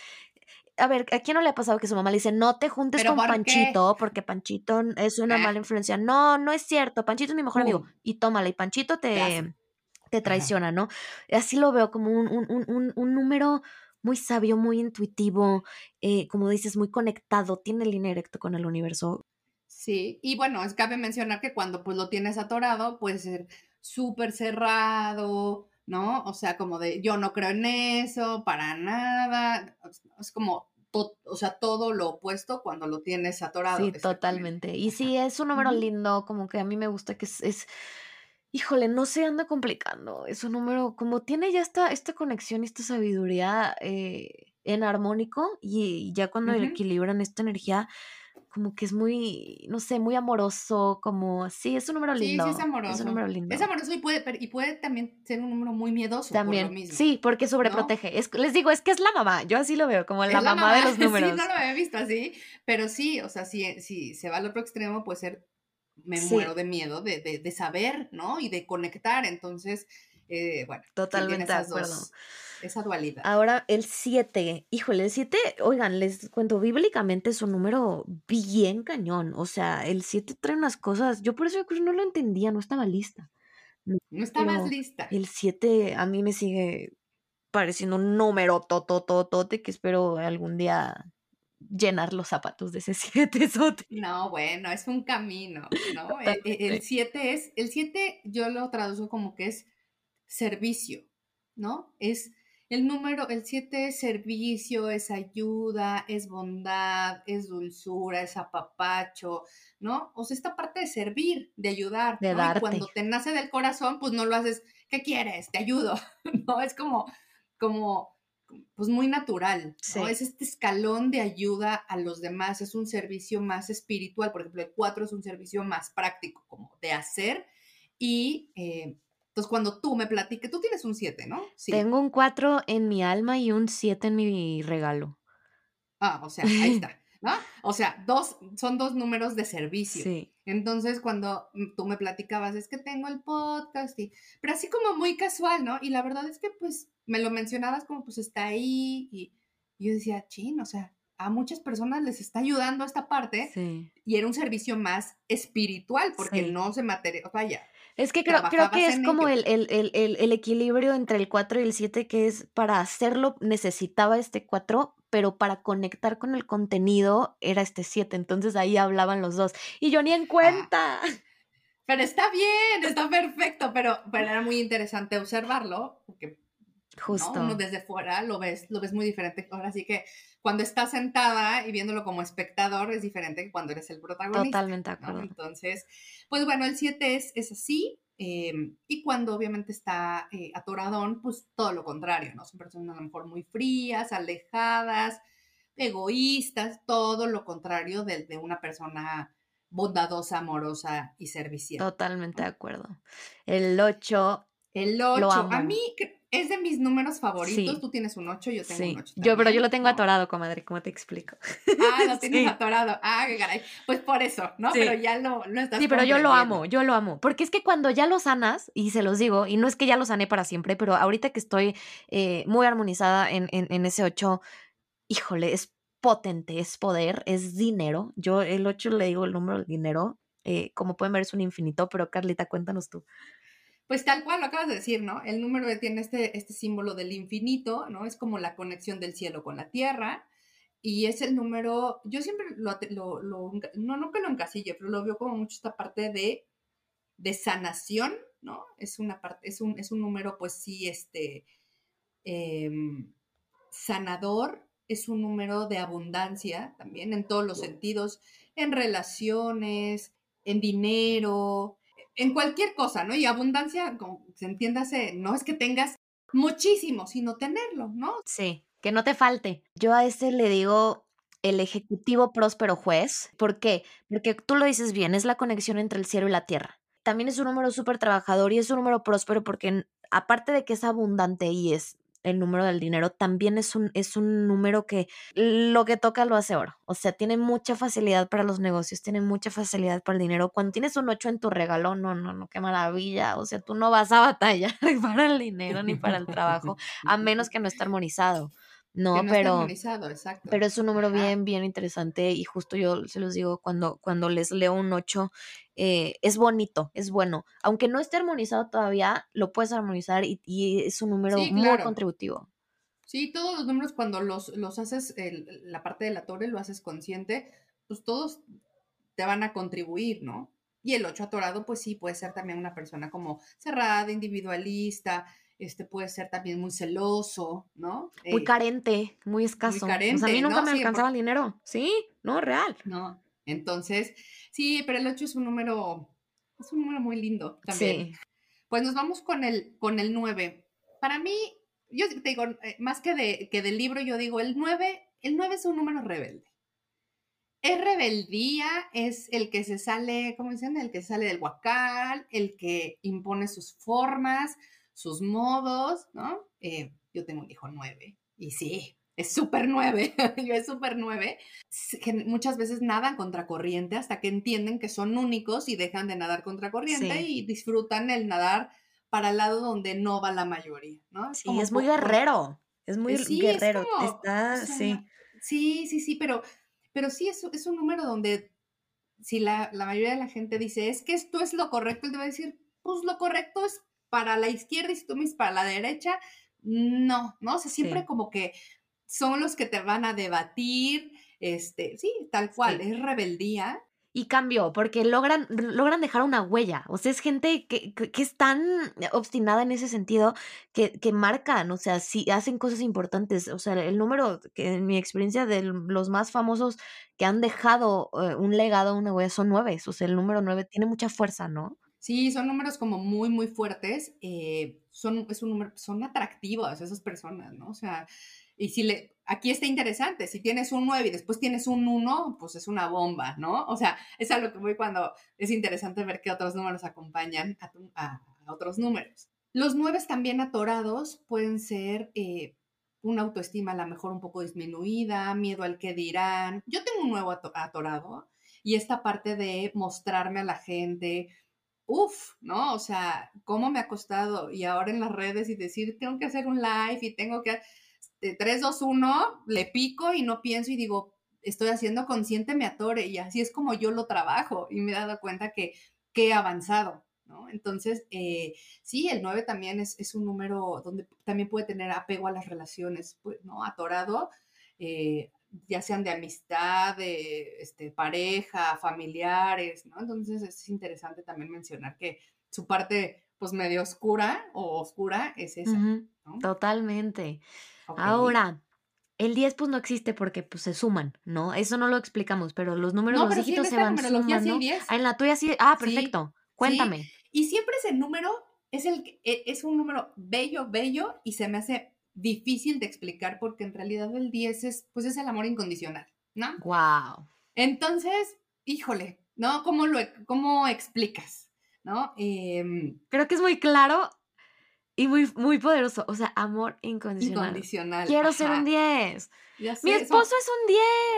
a ver, ¿a quién no le ha pasado que su mamá le dice, no te juntes ¿Pero con por qué? Panchito, porque Panchito es una Ah. mala influencia? No, no es cierto, Panchito es mi mejor amigo. Y tómala, y Panchito Te te, traiciona, ¿no? Así lo veo como un, un, un, un- un número muy sabio, muy intuitivo, eh, como dices, muy conectado, tiene línea directa con el universo. Sí, y bueno, es cabe mencionar que cuando pues lo tienes atorado puede ser súper cerrado, ¿no? O sea, como de yo no creo en eso, para nada. Es como, to- o sea, todo lo opuesto cuando lo tienes atorado. Sí, totalmente. Y sí, es un número lindo, como que a mí me gusta que es, es- híjole, no se anda complicando. Es un número, como tiene ya esta, esta conexión y esta sabiduría eh, en armónico y ya cuando equilibran esta energía, como que es muy, no sé, muy amoroso, como, sí, es un número Sí, sí lindo. es Es un amoroso. número Es lindo. amoroso y puede, pero- y puede también ser un número muy miedoso por lo También, mismo, sí, porque ¿no? sobreprotege. Es, les digo, es que es la mamá. Yo así lo veo, como la Es la mamá de los sí, números. no lo había visto así, pero sí, o sea, si, si se va al otro extremo, puede ser, me Sí. muero de miedo de, de, de saber, ¿no? Y de conectar, entonces, eh, bueno, sí Totalmente de acuerdo. dos, esa dualidad. Ahora, el 7, híjole, el 7, oigan, les cuento, bíblicamente es un número bien cañón. O sea, el 7 trae unas cosas. Yo por eso no lo entendía, no estaba lista. No, No estabas lista. el 7 a mí me sigue pareciendo un número totototote que espero algún día llenar los zapatos de ese 7 sote. No, bueno, es un camino, ¿no? E- e- El Totalmente. 7 es, el 7 yo lo traduzco como que es servicio, ¿no? Es el número, el 7 es servicio, es ayuda, es bondad, es dulzura, es apapacho, ¿no? O sea, esta parte de servir, de ayudar, De ¿no? Y cuando darte. te nace del corazón, pues no lo haces, ¿qué quieres? Te ayudo, ¿no? Es como, como, pues muy natural, ¿no? Sí. Es este escalón de ayuda a los demás, es un servicio más espiritual, por ejemplo, el 4 es un servicio más práctico, como de hacer y... eh, entonces, cuando tú me platiques, tú tienes un 7, ¿no? Sí. Tengo un 4 en mi alma y un 7 en mi regalo. Ah, o sea, ahí está, ¿no? O sea, dos, son dos números de servicio. Sí. Entonces, cuando tú me platicabas, es que tengo el podcast, y, pero así como muy casual, ¿no? Y la verdad es que, pues, me lo mencionabas como, pues, está ahí, y, yo decía, chin, o sea, a muchas personas les está ayudando esta parte, Sí. y era un servicio más espiritual, porque Sí. no se material, vaya, Es que creo, creo que es como el, el, el, el, el equilibrio entre el 4 y el 7, que es para hacerlo necesitaba este 4, pero para conectar con el contenido era este 7, entonces ahí hablaban los dos y yo ni en cuenta. pero está bien, está perfecto, pero, pero era muy interesante observarlo, porque Justo. Uno desde fuera lo ves, lo ves muy diferente. Ahora sí que cuando estás sentada y viéndolo como espectador es diferente que cuando eres el protagonista. Totalmente de acuerdo. Entonces, pues bueno, el 7 es, es así. Em, y cuando obviamente está eh, atoradón, pues todo lo contrario, ¿no? Son personas a lo mejor muy frías, alejadas, egoístas, todo lo contrario de, de una persona bondadosa, amorosa y servicial. Totalmente de acuerdo. El 8. El 8. A mí es de mis números favoritos. Tú tienes un 8, yo tengo un 8. Yo, pero yo lo tengo atorado, comadre, ¿cómo te explico? Ah, lo tienes atorado. Ah, qué caray. Pues por eso, ¿no? Pero ya lo, lo estás Sí, pero yo lo amo, yo lo amo. Porque es que cuando ya lo sanas, y se los digo, y no es que ya lo sané para siempre, pero ahorita que estoy eh, muy armonizada en, en, ese 8, híjole, es potente, es poder, es dinero. Yo el 8 le digo el número de dinero. Eh, como pueden ver, es un infinito, pero Carlita, cuéntanos tú. Pues tal cual lo acabas de decir, ¿no? El número tiene este, este símbolo del infinito, ¿no? Es como la conexión del cielo con la tierra. Y es el número, yo siempre lo, lo, no, no que lo encasille, pero lo veo como mucho esta parte de, de sanación, ¿no? Es una parte, es un, es un número, pues sí, este, em, sanador, es un número de abundancia también en todos los sentidos, en relaciones, en dinero, en cualquier cosa, ¿no? Y abundancia, como se entiéndase, no es que tengas muchísimo, sino tenerlo, ¿no? Sí, que no te falte. Yo a este le digo el ejecutivo próspero juez. ¿Por qué? Porque tú lo dices bien, es la conexión entre el cielo y la tierra. También es un número súper trabajador y es un número próspero porque aparte de que es abundante y es el número del dinero, también es un, es un número que lo que toca lo hace oro. O sea, tiene mucha facilidad para los negocios, tiene mucha facilidad para el dinero. Cuando tienes un 8 en tu regalo, no, no, no, qué maravilla. O sea, tú no vas a batallar para el dinero ni para el trabajo, a menos que no esté armonizado. No, pero, pero es un número bien, bien interesante y justo yo se los digo cuando, cuando les leo un 8, eh, es bonito, es bueno. Aunque no esté armonizado todavía, lo puedes armonizar y, es un número muy contributivo. Sí, todos los números cuando los, los haces, la parte de la torre lo haces consciente, pues todos te van a contribuir, ¿no? Y el 8 atorado, pues sí, puede ser también una persona como cerrada, individualista, este puede ser también muy celoso, ¿no? Muy eh, carente, muy escaso. Muy carente, a mí nunca me alcanzaba el dinero, ¿sí? No, real. No, entonces, sí, pero el 8 es un número, es un número muy lindo también. Sí. Pues nos vamos con el, con el 9. Para mí, yo te digo, eh, más que, de, que del libro, yo digo, el 9, el 9 es un número rebelde. Es rebeldía, es el que se sale, ¿cómo dicen? El que sale del huacal, el que impone sus formas, sus modos, ¿no? Eh, yo tengo un hijo nueve y sí, es súper nueve, yo es súper nueve, que muchas veces nadan contracorriente hasta que entienden que son únicos y dejan de nadar contracorriente y disfrutan el nadar para el lado donde no va la mayoría, ¿no? sí, es muy guerrero, es muy guerrero, está, sí. Sí, sí, sí, pero, pero sí es, es un número donde si la, la, mayoría de la gente dice, es que esto es lo correcto, él te va a decir, pues lo correcto es para la izquierda y si tú me para la derecha, no, ¿no? O sea, siempre como que son los que te van a debatir, este, sí, tal cual, es rebeldía. Y cambió, porque logran, logran dejar una huella. O sea, es gente que, que, es tan obstinada en ese sentido que, que, marcan, o sea, sí hacen cosas importantes. O sea, el número, que en mi experiencia, de los más famosos que han dejado eh, un legado, una huella, son nueve. O sea, el número nueve tiene mucha fuerza, ¿no? Sí, son números como muy, muy fuertes. Eh, son, es un número, son atractivos esas personas, ¿no? O sea, y si le, aquí está interesante, si tienes un 9 y después tienes un 1, pues es una bomba, ¿no? O sea, es a lo que voy cuando es interesante ver qué otros números acompañan a, otros números. Los 9 también atorados pueden ser eh, una autoestima a lo mejor un poco disminuida, miedo al que dirán. Yo tengo un nuevo atorado y esta parte de mostrarme a la gente, Uf, ¿no? O sea, ¿cómo me ha costado? Y ahora en las redes y decir, tengo que hacer un live y tengo que... 3, 2, 1, le pico y no pienso y digo, estoy haciendo consciente, me atore. Y así es como yo lo trabajo y me he dado cuenta que, he avanzado, ¿no? Entonces, eh, sí, el 9 también es, un número donde también puede tener apego a las relaciones, pues, ¿no? Atorado. eh, ya sean de amistad, de este, pareja, familiares, ¿no? Entonces es interesante también mencionar que su parte, pues medio oscura o oscura es esa, ¿no? totalmente. Ahora, el 10 pues no existe porque pues se suman, ¿no? Eso no lo explicamos, pero los números, No, los sí dígitos se van sí sumando. 10. Ah, en la tuya sí. Ah, Sí, perfecto. sí. Cuéntame. Y siempre ese número es, el, e- es un número bello, bello, y se me hace difícil de explicar porque en realidad el 10 es, pues es el amor incondicional, ¿no? Wow. Entonces, híjole, ¿no? ¿Cómo lo cómo explicas? ¿No? Em, Creo que es muy claro y muy, muy poderoso. O sea, amor incondicional. incondicional. Quiero ser un ajá. 10. Ya Mi sé, eso- esposo es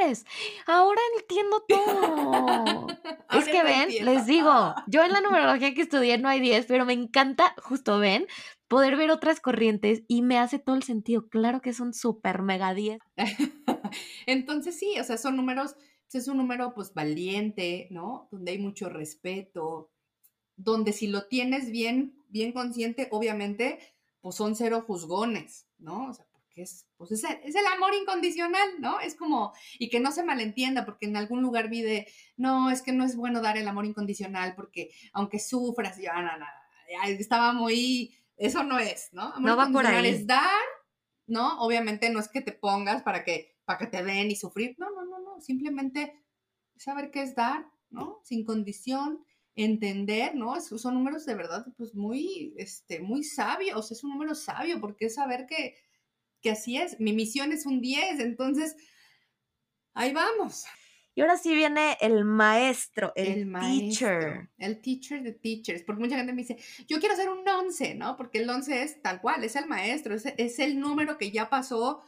un 10. Ahora entiendo todo. es que ven, entiendo. les digo, yo en la numerología que estudié no hay 10, pero me encanta, justo ven, poder ver otras corrientes y me hace todo el sentido. Claro que es un super mega 10. Entonces sí, o sea, son números, pues, es un número pues valiente, ¿no? Donde hay mucho respeto, donde si lo tienes bien, bien consciente, obviamente, pues son cero juzgones, ¿no? O sea, porque es, pues es el, amor incondicional, ¿no? Es como, y que no se malentienda, porque en algún lugar vi de, no, es que no es bueno dar el amor incondicional, porque aunque sufras, ya, no, no, no, estaba muy, eso no es, ¿no? Amor No va por ahí. es dar, ¿no? Obviamente no es que te pongas para que, para que te den y sufrir, no, no, no, no, simplemente saber qué es dar, ¿no? Sin condición, entender, ¿no? Es- son números de verdad, pues muy, este, muy sabios, es un número sabio, porque es saber que, que así es, mi misión es un 10, entonces, ahí vamos. Y ahora sí viene el maestro, el, El maestro, teacher. el teacher de teachers, porque mucha gente me dice, yo quiero ser un 11, ¿no? Porque el 11 es tal cual, es el maestro, es, es el número que ya pasó,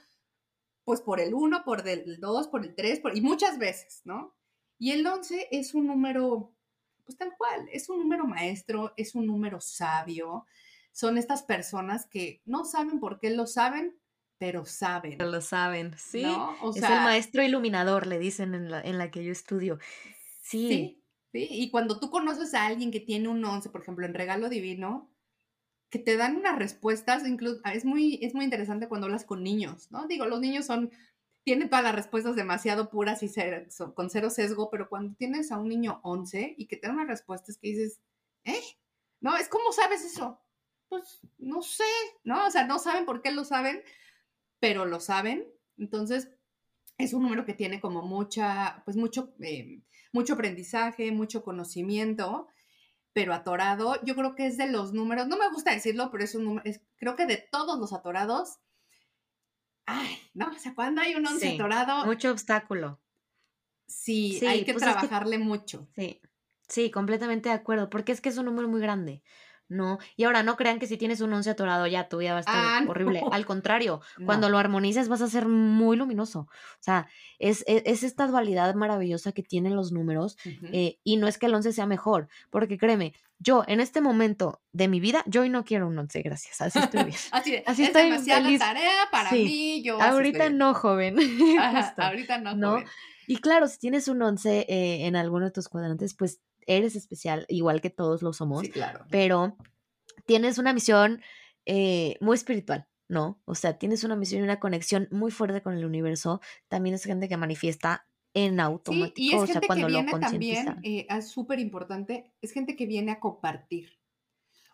pues por el 1, por el 2, por el 3, por, y muchas veces, ¿no? Y el 11 es un número, pues tal cual, es un número maestro, es un número sabio, son estas personas que no saben por qué lo saben, pero saben, Lo saben, sí. ¿no? O es el sea, maestro iluminador, le dicen en la, en la que yo estudio. Sí. Sí, sí. Y cuando tú conoces a alguien que tiene un 11, por ejemplo, en Regalo Divino, que te dan unas respuestas, incluso es muy, es muy interesante cuando hablas con niños, ¿no? Digo, los niños son, tienen todas las respuestas demasiado puras y cer- so- con cero sesgo, pero cuando tienes a un niño 11 y que te dan unas respuestas que dices, ¿eh? No, es como sabes eso. Pues no sé, ¿no? O sea, no saben por qué lo saben, pero lo saben. Entonces, es un número que tiene como mucha, pues mucho, eh, mucho aprendizaje, mucho conocimiento, pero atorado, yo creo que es de los números, no me gusta decirlo, pero es un número, es- creo que de todos los atorados, ay, no, o sea, cuando hay un once Sí, atorado, Mucho obstáculo. sí, Sí, hay que pues es que- trabajarle mucho. Sí, sí, completamente de acuerdo, porque es que es un número muy grande, ¿no? Y ahora no crean que si tienes un 11 atorado ya tu vida va a estar Ah, horrible. no. Al contrario, No. cuando lo armonices vas a ser muy luminoso. O sea, es, es, es esta dualidad maravillosa que tienen los números eh, y no es que el 11 sea mejor, porque créeme, yo en este momento de mi vida, yo hoy no quiero un 11, gracias, así estoy bien. Así, así es estoy demasiada feliz. tarea para Sí. mí, yo Ahorita no, joven. Ajá, ahorita no, ¿no? joven. Y claro, si tienes un 11 eh, en alguno de tus cuadrantes, pues eres especial, igual que todos lo somos, Sí, claro. pero tienes una misión eh, muy espiritual, ¿no? O sea, tienes una misión y una conexión muy fuerte con el universo. También es gente que manifiesta en Sí, automático, y es o sea, gente que cuando lo viene también, eh, es súper importante, es gente que viene a compartir.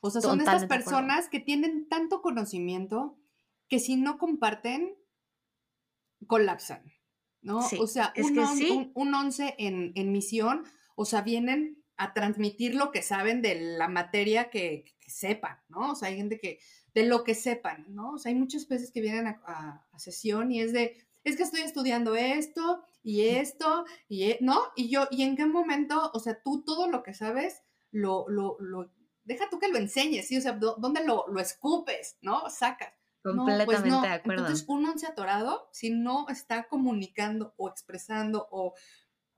O sea, son estas Totalmente acuerdo. personas que tienen tanto conocimiento que si no comparten, colapsan, ¿no? Sí, o sea, un, on- sí. un, un once en, en misión, o sea, vienen a transmitir lo que saben de la materia que, que sepan, ¿no? O sea, hay gente que, de lo que sepan, ¿no? O sea, hay muchas veces que vienen a, a- a sesión y es de, es que estoy estudiando esto y esto, y, e- ¿no? Y yo, ¿y en qué momento, o sea, tú todo lo que sabes, lo, lo, lo, deja tú que lo enseñes, ¿sí? O sea, ¿dó- ¿dónde lo, lo escupes, ¿no? Sacas. No, pues Completamente no. de acuerdo. Entonces, un once atorado, si no está comunicando o expresando o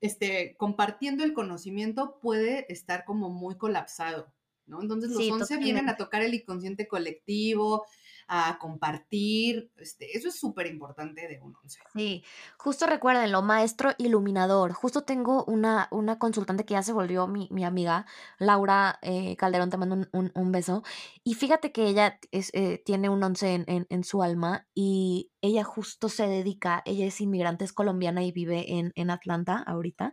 este, compartiendo el conocimiento, puede estar como muy colapsado, ¿no? Entonces, los Sí, once vienen a tocar el inconsciente colectivo, a compartir. Este, eso es súper importante de un once. Sí, justo recuérdenlo, maestro iluminador. Justo tengo una, una consultante que ya se volvió mi, mi amiga, Laura eh, Calderón, te mando un, un- un beso. Y fíjate que ella es, eh, tiene un once en, en- en su alma y ella justo se dedica, ella es inmigrante, es colombiana y vive en, en Atlanta ahorita.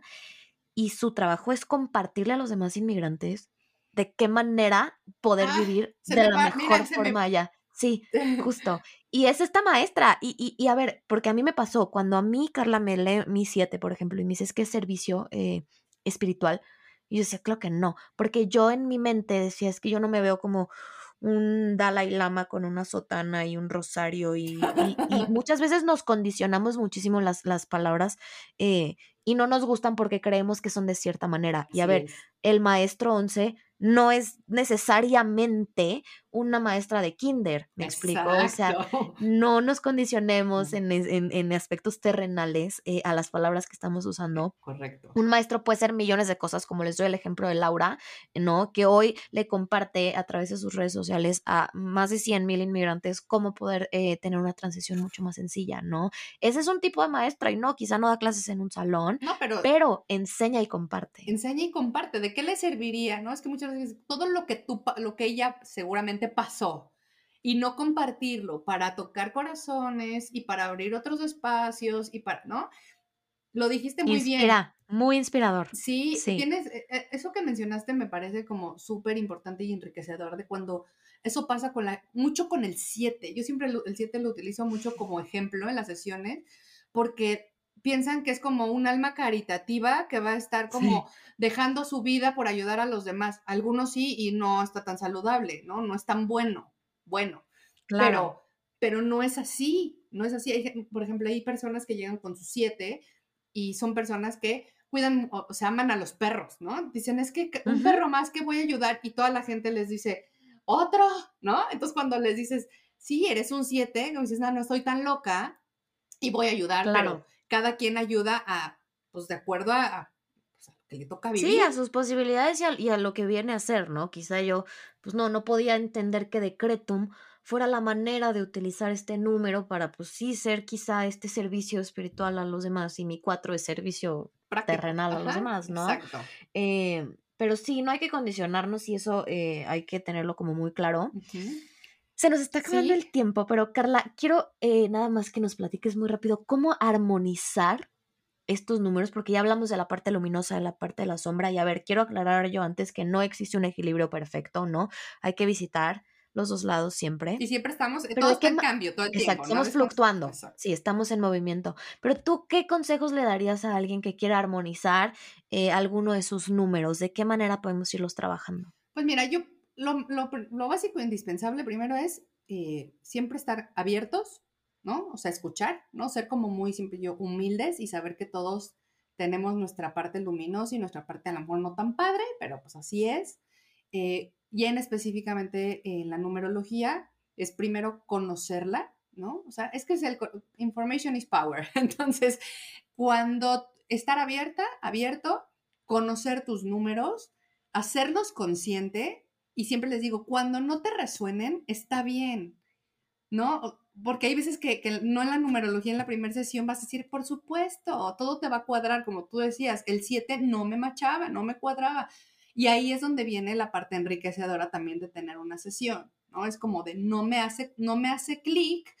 Y su trabajo es compartirle a los demás inmigrantes de qué manera poder Ah, vivir de me la mejor mira, me- forma allá. Sí, justo. Y es esta maestra. Y, y, y a ver, porque a mí me pasó, cuando a mí Carla me lee mi 7, por ejemplo, y me dice, es que es servicio eh, espiritual, y yo decía, claro que no, porque yo en mi mente decía, es que yo no me veo como un Dalai Lama con una sotana y un rosario, y, y- y muchas veces nos condicionamos muchísimo las, las palabras eh, y no nos gustan porque creemos que son de cierta manera. Y a ver, el maestro 11 no es necesariamente una maestra de kinder, ¿me explico? O sea, no nos condicionemos en, en- en aspectos terrenales eh, a las palabras que estamos usando. Correcto. Un maestro puede ser millones de cosas, como les doy el ejemplo de Laura, ¿no? Que hoy le comparte a través de sus redes sociales a más de 100 mil inmigrantes cómo poder eh, tener una transición mucho más sencilla, ¿no? Ese es un tipo de maestra y no, quizá no da clases en un salón, No, pero pero enseña y comparte. enseña y comparte. ¿De qué le serviría? ¿No? Es que muchas veces todo lo que tú, lo que ella seguramente pasó y no compartirlo para tocar corazones y para abrir otros espacios y para, ¿no? Lo dijiste muy bien. Muy inspirador. Sí, Sí. tienes, eh, eh, eso que mencionaste me parece como súper importante y enriquecedor de cuando eso pasa con la, mucho con el 7. Yo siempre el 7 lo utilizo mucho como ejemplo en las sesiones porque piensan que es como un alma caritativa que va a estar como dejando su vida por ayudar a los demás. Algunos sí y no está tan saludable, ¿no? No es tan bueno, bueno. Claro. Pero, pero no es así, no es así. Hay por ejemplo, hay personas que llegan con sus siete y son personas que cuidan, o, sea, aman a los perros, ¿no? Dicen, es que un perro más que voy a ayudar y toda la gente les dice, otro, ¿no? Entonces cuando les dices, sí, eres un siete, como dices, no, no estoy tan loca y voy a ayudar, Claro. pero cada quien ayuda a, pues de acuerdo a, a, pues, a lo que le toca vivir. Sí, a sus posibilidades y a, y a lo que viene a ser, ¿no? Quizá yo, pues no, no podía entender que Decretum fuera la manera de utilizar este número para, pues sí, ser quizá este servicio espiritual a los demás y mi cuatro es servicio Práctico. terrenal a los demás, ¿no? Exacto. Eh, pero sí, no hay que condicionarnos y eso eh, hay que tenerlo como muy claro. Se nos está acabando Sí. el tiempo, pero Carla, quiero eh, nada más que nos platiques muy rápido cómo armonizar estos números, porque ya hablamos de la parte luminosa, de la parte de la sombra, y a ver, quiero aclarar yo antes que no existe un equilibrio perfecto, ¿no? Hay que visitar los dos lados siempre. Y siempre estamos, Pero todo ¿de está en cambio, todo el Exacto, tiempo. ¿no? estamos Estamos- fluctuando. Exacto. Sí, estamos en movimiento. Pero tú, ¿qué consejos le darías a alguien que quiera armonizar eh, alguno de sus números? ¿De qué manera podemos irlos trabajando? Pues mira, yo lo, básico e indispensable primero es eh, siempre estar abiertos, ¿no? O sea, escuchar, ¿no? Ser como muy siempre yo humildes y saber que todos tenemos nuestra parte luminosa y nuestra parte a lo mejor no tan padre, pero pues así es. Eh, y en específicamente en la numerología es primero conocerla, ¿no? O sea, es que es el information is power. Entonces, cuando estar abierta, abierto, conocer tus números, hacerlos consciente y siempre les digo, cuando no te resuenen, está bien, ¿no? Porque hay veces que, que no en la numerología, en la primera sesión vas a decir, por supuesto, todo te va a cuadrar, como tú decías, el 7 no me machaba, no me cuadraba. Y ahí es donde viene la parte enriquecedora también de tener una sesión, ¿no? Es como de no me hace, no me hace clic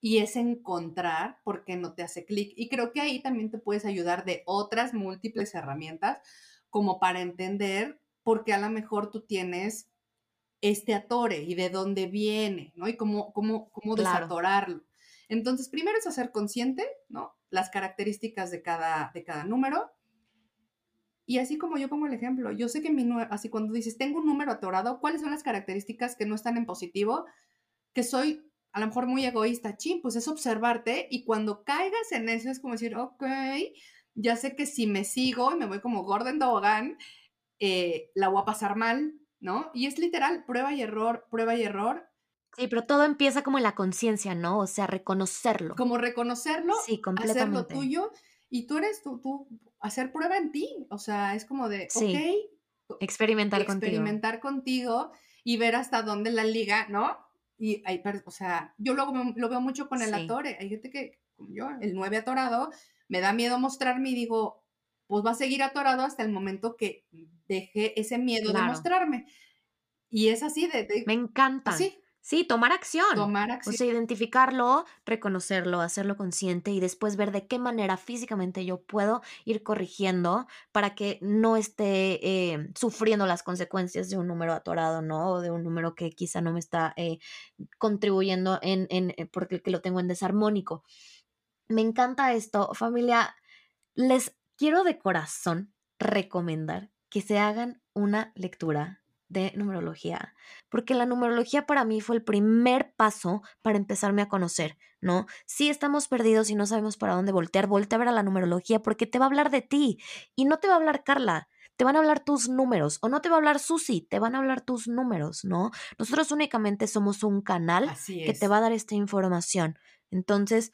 y es encontrar por qué no te hace clic. Y creo que ahí también te puedes ayudar de otras múltiples herramientas como para entender por qué a lo mejor tú tienes este atore y de dónde viene, ¿no? Y cómo, cómo, cómo Claro. desatorarlo. Entonces, primero es hacer consciente, ¿no? Las características de cada, de cada número. Y así como yo pongo el ejemplo, yo sé que mi número, así cuando dices, tengo un número atorado, ¿cuáles son las características que no están en positivo? Que soy a lo mejor muy egoísta, chin, pues es observarte y cuando caigas en eso es como decir, ok, ya sé que si me sigo y me voy como Gordon Tobogán, eh, la voy a pasar mal, ¿no? Y es literal, prueba y error, prueba y error, Sí, pero todo empieza como en la conciencia, ¿no? O sea, reconocerlo. como reconocerlo, Sí, hacerlo completamente. tuyo y tú eres tú, tú, hacer prueba en ti, o sea, es como de, Sí, ok, Experimentar contigo. experimentar contigo y ver hasta dónde la liga, ¿no? Y hay, o sea, yo lo, lo veo mucho con el atore. Hay gente que, como yo, el 9 atorado, me da miedo mostrarme y digo, pues va a seguir atorado hasta el momento que deje ese miedo de mostrarme. Y es así de... me encanta. Sí, Sí, tomar acción. Tomar acción. O sea, identificarlo, reconocerlo, hacerlo consciente y después ver de qué manera físicamente yo puedo ir corrigiendo para que no esté eh, sufriendo las consecuencias de un número atorado, ¿no? O de un número que quizá no me está eh, contribuyendo en, en, eh, porque lo tengo en desarmónico. Me encanta esto, familia. Les quiero de corazón recomendar que se hagan una lectura de numerología, porque la numerología para mí fue el primer paso para empezarme a conocer, ¿no? Si estamos perdidos y no sabemos para dónde voltear, voltea a ver a la numerología porque te va a hablar de ti y no te va a hablar Carla, te van a hablar tus números o no te va a hablar Susi, te van a hablar tus números, ¿no? Nosotros únicamente somos un canal que te va a dar esta información. Entonces,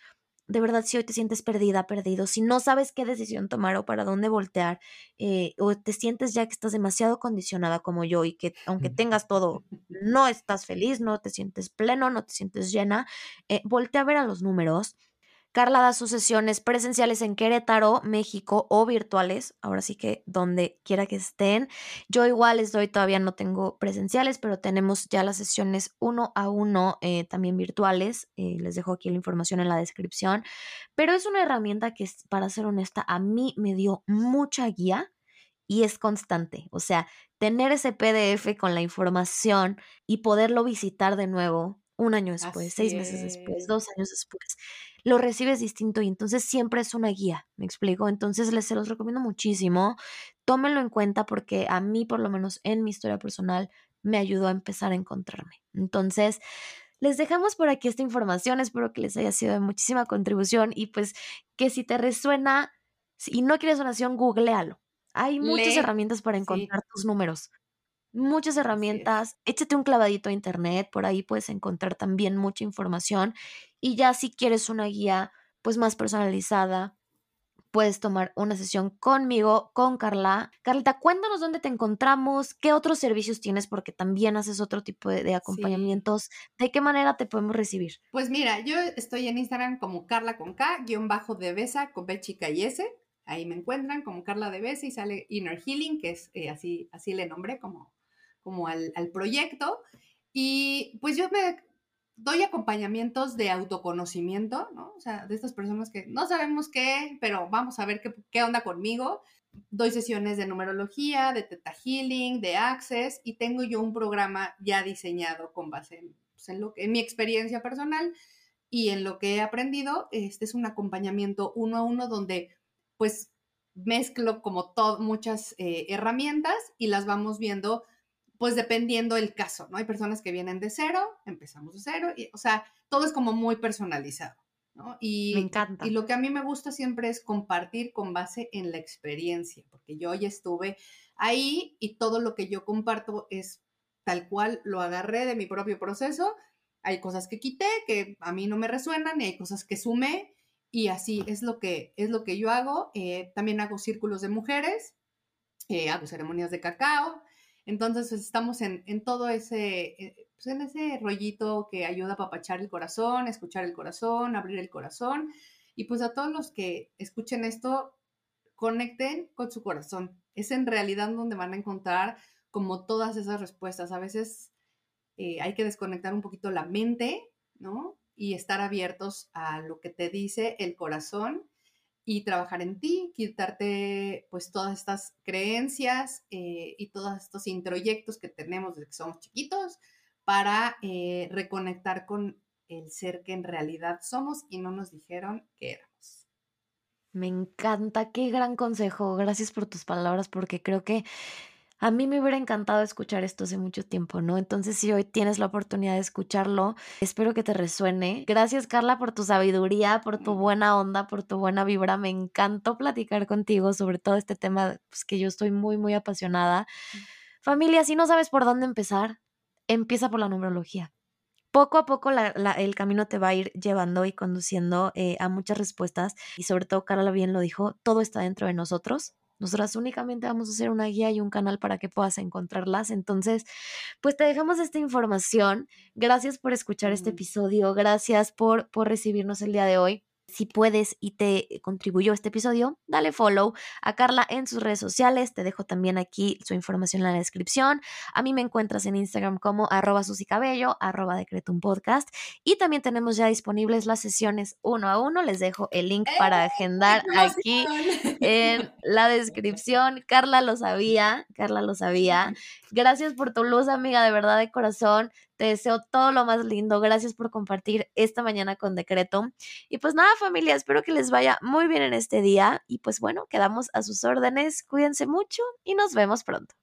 de verdad, si hoy te sientes perdida, perdido, si no sabes qué decisión tomar o para dónde voltear, eh, o te sientes ya que estás demasiado condicionada como yo y que aunque tengas todo, no estás feliz, no te sientes pleno, no te sientes llena, eh, voltea a ver a los números Carla da sus sesiones presenciales en Querétaro, México o virtuales, ahora sí que donde quiera que estén. Yo igual les doy, todavía no tengo presenciales, pero tenemos ya las sesiones uno a uno eh, también virtuales. Eh, les dejo aquí la información en la descripción. Pero es una herramienta que, para ser honesta, a mí me dio mucha guía y es constante. O sea, tener ese PDF con la información y poderlo visitar de nuevo un año después, seis meses después, dos años después, lo recibes distinto y entonces siempre es una guía, ¿me explico? Entonces les se los recomiendo muchísimo, tómenlo en cuenta porque a mí, por lo menos en mi historia personal, me ayudó a empezar a encontrarme. Entonces, les dejamos por aquí esta información, espero que les haya sido de muchísima contribución y pues que si te resuena y no quieres oración, googlealo. Hay muchas herramientas para encontrar tus números muchas herramientas, échate un clavadito a internet, por ahí puedes encontrar también mucha información y ya si quieres una guía pues más personalizada, puedes tomar una sesión conmigo, con Carla. Carlita, cuéntanos dónde te encontramos, qué otros servicios tienes, porque también haces otro tipo de, acompañamientos. ¿De qué manera te podemos recibir? Pues mira, yo estoy en Instagram como Carla con K, guion bajo de Besa, con B chica y S. Ahí me encuentran como Carla de Besa y sale Inner Healing, que es eh, así, así le nombré como como al, proyecto. Y pues yo me doy acompañamientos de autoconocimiento, ¿no? O sea, de estas personas que no sabemos qué, pero vamos a ver qué, qué onda conmigo. Doy sesiones de numerología, de Teta Healing, de Access y tengo yo un programa ya diseñado con base en, pues, en, lo, en mi experiencia personal y en lo que he aprendido. Este es un acompañamiento uno a uno donde pues mezclo como todo, muchas eh, herramientas y las vamos viendo pues dependiendo el caso, ¿no? Hay personas que vienen de cero, empezamos de cero, y, o sea, todo es como muy personalizado, ¿no? Y, me encanta. Y lo que a mí me gusta siempre es compartir con base en la experiencia, porque yo ya estuve ahí y todo lo que yo comparto es tal cual lo agarré de mi propio proceso. Hay cosas que quité que a mí no me resuenan y hay cosas que sumé y así es lo que, es lo que yo hago. Eh, también hago círculos de mujeres, eh, hago ceremonias de cacao, entonces pues, estamos en, todo ese, eh, pues, en ese rollito que ayuda a papachar el corazón, escuchar el corazón, abrir el corazón. Y pues a todos los que escuchen esto, conecten con su corazón. Es en realidad donde van a encontrar como todas esas respuestas. A veces eh, hay que desconectar un poquito la mente, ¿no? Y estar abiertos a lo que te dice el corazón y trabajar en ti, quitarte pues todas estas creencias eh, y todos estos introyectos que tenemos desde que somos chiquitos para eh, reconectar con el ser que en realidad somos y no nos dijeron que éramos. Me encanta, qué gran consejo. Gracias por tus palabras porque creo que a mí me hubiera encantado escuchar esto hace mucho tiempo, ¿no? Entonces, si hoy tienes la oportunidad de escucharlo, espero que te resuene. Gracias, Carla, por tu sabiduría, por tu buena onda, por tu buena vibra. Me encantó platicar contigo sobre todo este tema pues, que yo estoy muy, muy apasionada. Familia, si no sabes por dónde empezar, empieza por la numerología. Poco a poco el camino te va a ir llevando y conduciendo eh, a muchas respuestas y sobre todo Carla bien lo dijo, todo está dentro de nosotros Nosotras únicamente vamos a hacer una guía y un canal para que puedas encontrarlas. Entonces, pues te dejamos esta información. Gracias por escuchar este episodio. Gracias por, por recibirnos el día de hoy. Si puedes y te contribuyó este episodio, dale follow a Carla en sus redes sociales. Te dejo también aquí su información en la descripción. A mí me encuentras en Instagram como arroba susicabello, arroba podcast. Y también tenemos ya disponibles las sesiones uno a uno. Les dejo el link para ¡Eh! agendar aquí en la descripción. Carla lo sabía, Carla lo sabía. Gracias por tu luz, amiga, de verdad, de corazón. Te deseo todo lo más lindo. Gracias por compartir esta mañana con Decreto. Y pues nada, familia, espero que les vaya muy bien en este día. Y pues bueno, quedamos a sus órdenes. Cuídense mucho y nos vemos pronto.